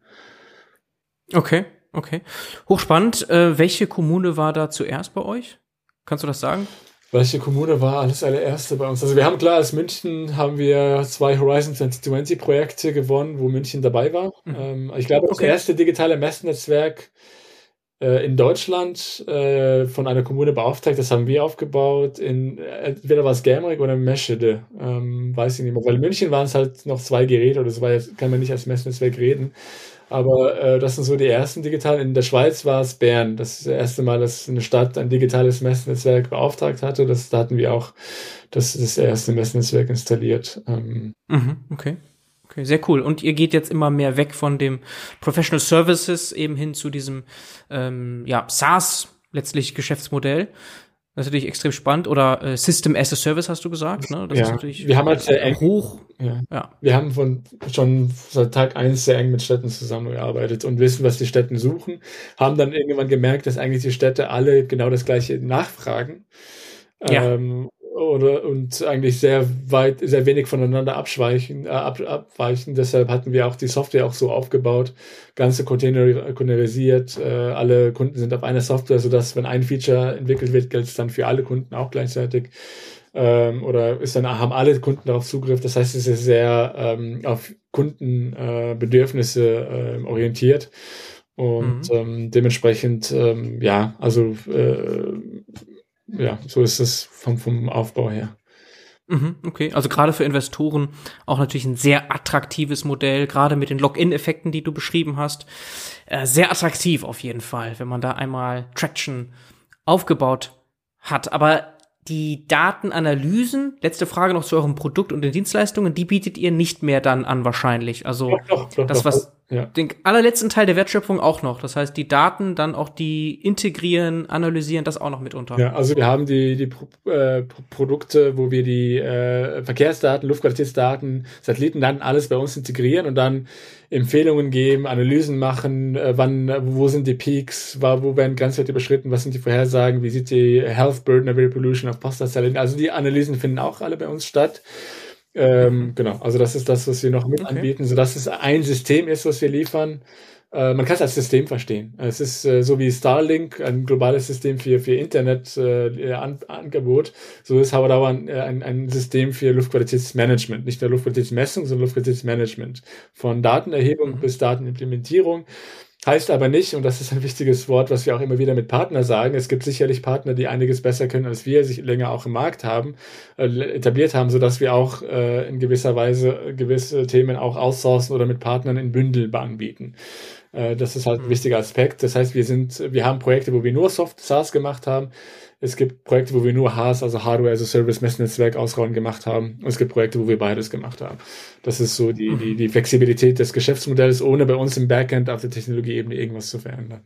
Okay, okay. Hochspannend. Äh, welche Kommune war da zuerst bei euch? Kannst du das sagen? Welche Kommune war alles allererste bei uns? Also wir haben klar, als München haben wir zwei Horizon 2020 Projekte gewonnen, wo München dabei war. Mhm. Ähm, ich glaube, das okay. erste digitale Messnetzwerk in Deutschland äh, von einer Kommune beauftragt, das haben wir aufgebaut, in entweder war es Germering oder Meschede, ähm, weiß ich nicht mehr, weil in München waren es halt noch zwei Geräte oder das war jetzt, kann man nicht als Messnetzwerk reden, aber äh, das sind so die ersten digitalen. In der Schweiz war es Bern, das ist das erste Mal, dass eine Stadt ein digitales Messnetzwerk beauftragt hatte, das, da hatten wir auch das, das erste Messnetzwerk installiert. Ähm, mhm, okay. Okay, sehr cool. Und ihr geht jetzt immer mehr weg von dem Professional Services eben hin zu diesem ähm, ja, SaaS letztlich Geschäftsmodell. Das ist natürlich extrem spannend. Oder äh, System as a Service hast du gesagt. Ne? Das ja, ist natürlich wir haben halt sehr eng, hoch. Ja. ja. Wir haben von schon seit Tag eins sehr eng mit Städten zusammengearbeitet und wissen, was die Städten suchen. Haben dann irgendwann gemerkt, dass eigentlich die Städte alle genau das gleiche nachfragen. Ja. Ähm, oder und eigentlich sehr weit, sehr wenig voneinander abschweichen, äh, ab, abweichen. Deshalb hatten wir auch die Software auch so aufgebaut, ganze Container, containerisiert, äh, alle Kunden sind auf einer Software, sodass wenn ein Feature entwickelt wird, gilt es dann für alle Kunden auch gleichzeitig. Ähm, oder ist dann haben alle Kunden darauf Zugriff. Das heißt, es ist sehr ähm, auf Kundenbedürfnisse äh, orientiert. Und mhm. ähm, dementsprechend, ähm, ja, also äh, ja, so ist es vom, vom Aufbau her. Mhm, okay, also gerade für Investoren auch natürlich ein sehr attraktives Modell, gerade mit den Login-Effekten, die du beschrieben hast. Äh, sehr attraktiv auf jeden Fall, wenn man da einmal Traction aufgebaut hat. Aber die Datenanalysen, letzte Frage noch zu eurem Produkt und den Dienstleistungen, die bietet ihr nicht mehr dann an wahrscheinlich. Also doch, doch, doch, das, was ja. den allerletzten Teil der Wertschöpfung auch noch. Das heißt, die Daten dann auch die integrieren, analysieren, das auch noch mitunter. Ja, also wir haben die, die Pro äh, Produkte, wo wir die äh, Verkehrsdaten, Luftqualitätsdaten, Satellitendaten, alles bei uns integrieren und dann Empfehlungen geben, Analysen machen, äh, wann, wo sind die Peaks, war, wo werden Grenzwerte überschritten, was sind die Vorhersagen, wie sieht die Health Burden of Pollution auf Postleitzahlen. Also die Analysen finden auch alle bei uns statt. Ähm, genau, also das ist das, was wir noch mit okay. anbieten, sodass es ein System ist, was wir liefern. Äh, man kann es als System verstehen. Es ist äh, so wie Starlink, ein globales System für, für Internetangebot. Äh, so ist Howard ein, ein, ein System für Luftqualitätsmanagement. Nicht nur Luftqualitätsmessung, sondern Luftqualitätsmanagement. Von Datenerhebung mhm. bis Datenimplementierung. Heißt aber nicht, und das ist ein wichtiges Wort, was wir auch immer wieder mit Partnern sagen, es gibt sicherlich Partner, die einiges besser können als wir, sich länger auch im Markt haben, äh, etabliert haben, sodass wir auch äh, in gewisser Weise gewisse Themen auch outsourcen oder mit Partnern in Bündel anbieten. Äh, das ist halt ein mhm. wichtiger Aspekt. Das heißt, wir sind, wir haben Projekte, wo wir nur Soft SaaS gemacht haben. Es gibt Projekte, wo wir nur HAS, also Hardware as a Service Messnetzwerk ausrollen gemacht haben. Und es gibt Projekte, wo wir beides gemacht haben. Das ist so die, die, die Flexibilität des Geschäftsmodells, ohne bei uns im Backend auf der Technologieebene irgendwas zu verändern.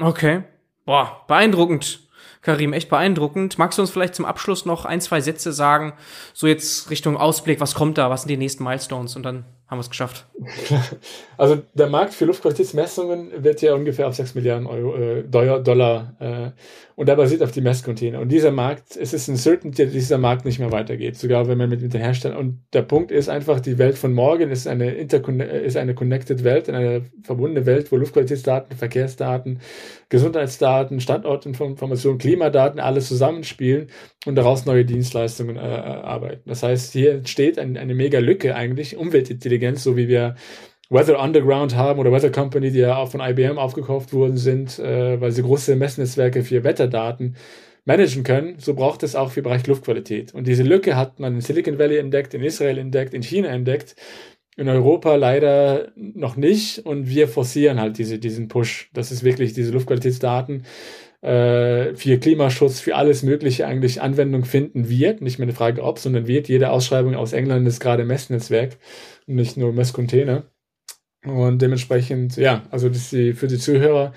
Okay. Boah, beeindruckend. Karim, echt beeindruckend. Magst du uns vielleicht zum Abschluss noch ein, zwei Sätze sagen, so jetzt Richtung Ausblick, was kommt da, was sind die nächsten Milestones und dann haben wir es geschafft. Also der Markt für Luftqualitätsmessungen wird ja ungefähr auf 6 Milliarden Euro, äh, Dollar äh, und der basiert auf die Messcontainer. Und dieser Markt, es ist ein Certainty, dass dieser Markt nicht mehr weitergeht, sogar wenn man mit, mit den Herstellern. Und der Punkt ist einfach, die Welt von morgen ist eine, ist eine connected Welt, eine verbundene Welt, wo Luftqualitätsdaten, Verkehrsdaten, Gesundheitsdaten, Standortinformationen, Klimadaten alles zusammenspielen und daraus neue Dienstleistungen äh, arbeiten. Das heißt, hier entsteht ein, eine mega Lücke eigentlich, Umweltintelligenz, so wie wir Weather Underground haben oder Weather Company, die ja auch von IBM aufgekauft worden sind, äh, weil sie große Messnetzwerke für Wetterdaten managen können, so braucht es auch für Bereich Luftqualität. Und diese Lücke hat man in Silicon Valley entdeckt, in Israel entdeckt, in China entdeckt, in Europa leider noch nicht. Und wir forcieren halt diese, diesen Push. Das ist wirklich diese Luftqualitätsdaten äh, für Klimaschutz, für alles Mögliche eigentlich Anwendung finden wird. Nicht mehr eine Frage ob, sondern wird. Jede Ausschreibung aus England ist gerade Messnetzwerk und nicht nur Messcontainer. Und dementsprechend, ja, also das die, für die Zuhörer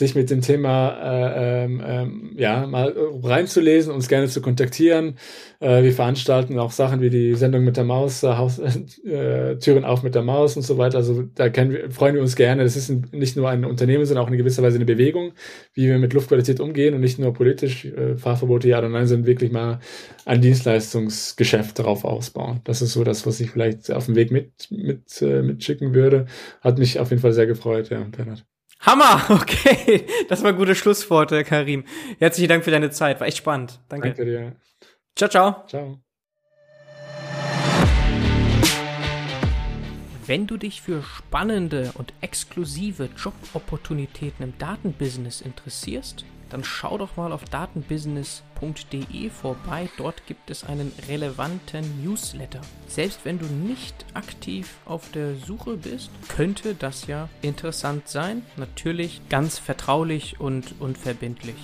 sich mit dem Thema äh, ähm, ähm, ja mal reinzulesen, uns gerne zu kontaktieren. Äh, wir veranstalten auch Sachen wie die Sendung mit der Maus, äh, Haus, äh, Türen auf mit der Maus und so weiter. Also da wir, freuen wir uns gerne. Das ist ein, nicht nur ein Unternehmen, sondern auch in gewisser Weise eine Bewegung, wie wir mit Luftqualität umgehen und nicht nur politisch äh, Fahrverbote ja oder nein, sondern wirklich mal ein Dienstleistungsgeschäft darauf ausbauen. Das ist so das, was ich vielleicht auf dem Weg mit, mit äh, mitschicken würde. Hat mich auf jeden Fall sehr gefreut, ja, Bernhard. Hammer, okay. Das war gute Schlussworte, Karim. Herzlichen Dank für deine Zeit, war echt spannend. Danke. Danke dir. Ciao, ciao. Ciao. Wenn du dich für spannende und exklusive Jobopportunitäten im Datenbusiness interessierst, dann schau doch mal auf datenbusiness.de vorbei. Dort gibt es einen relevanten Newsletter. Selbst wenn du nicht aktiv auf der Suche bist, könnte das ja interessant sein. Natürlich ganz vertraulich und unverbindlich.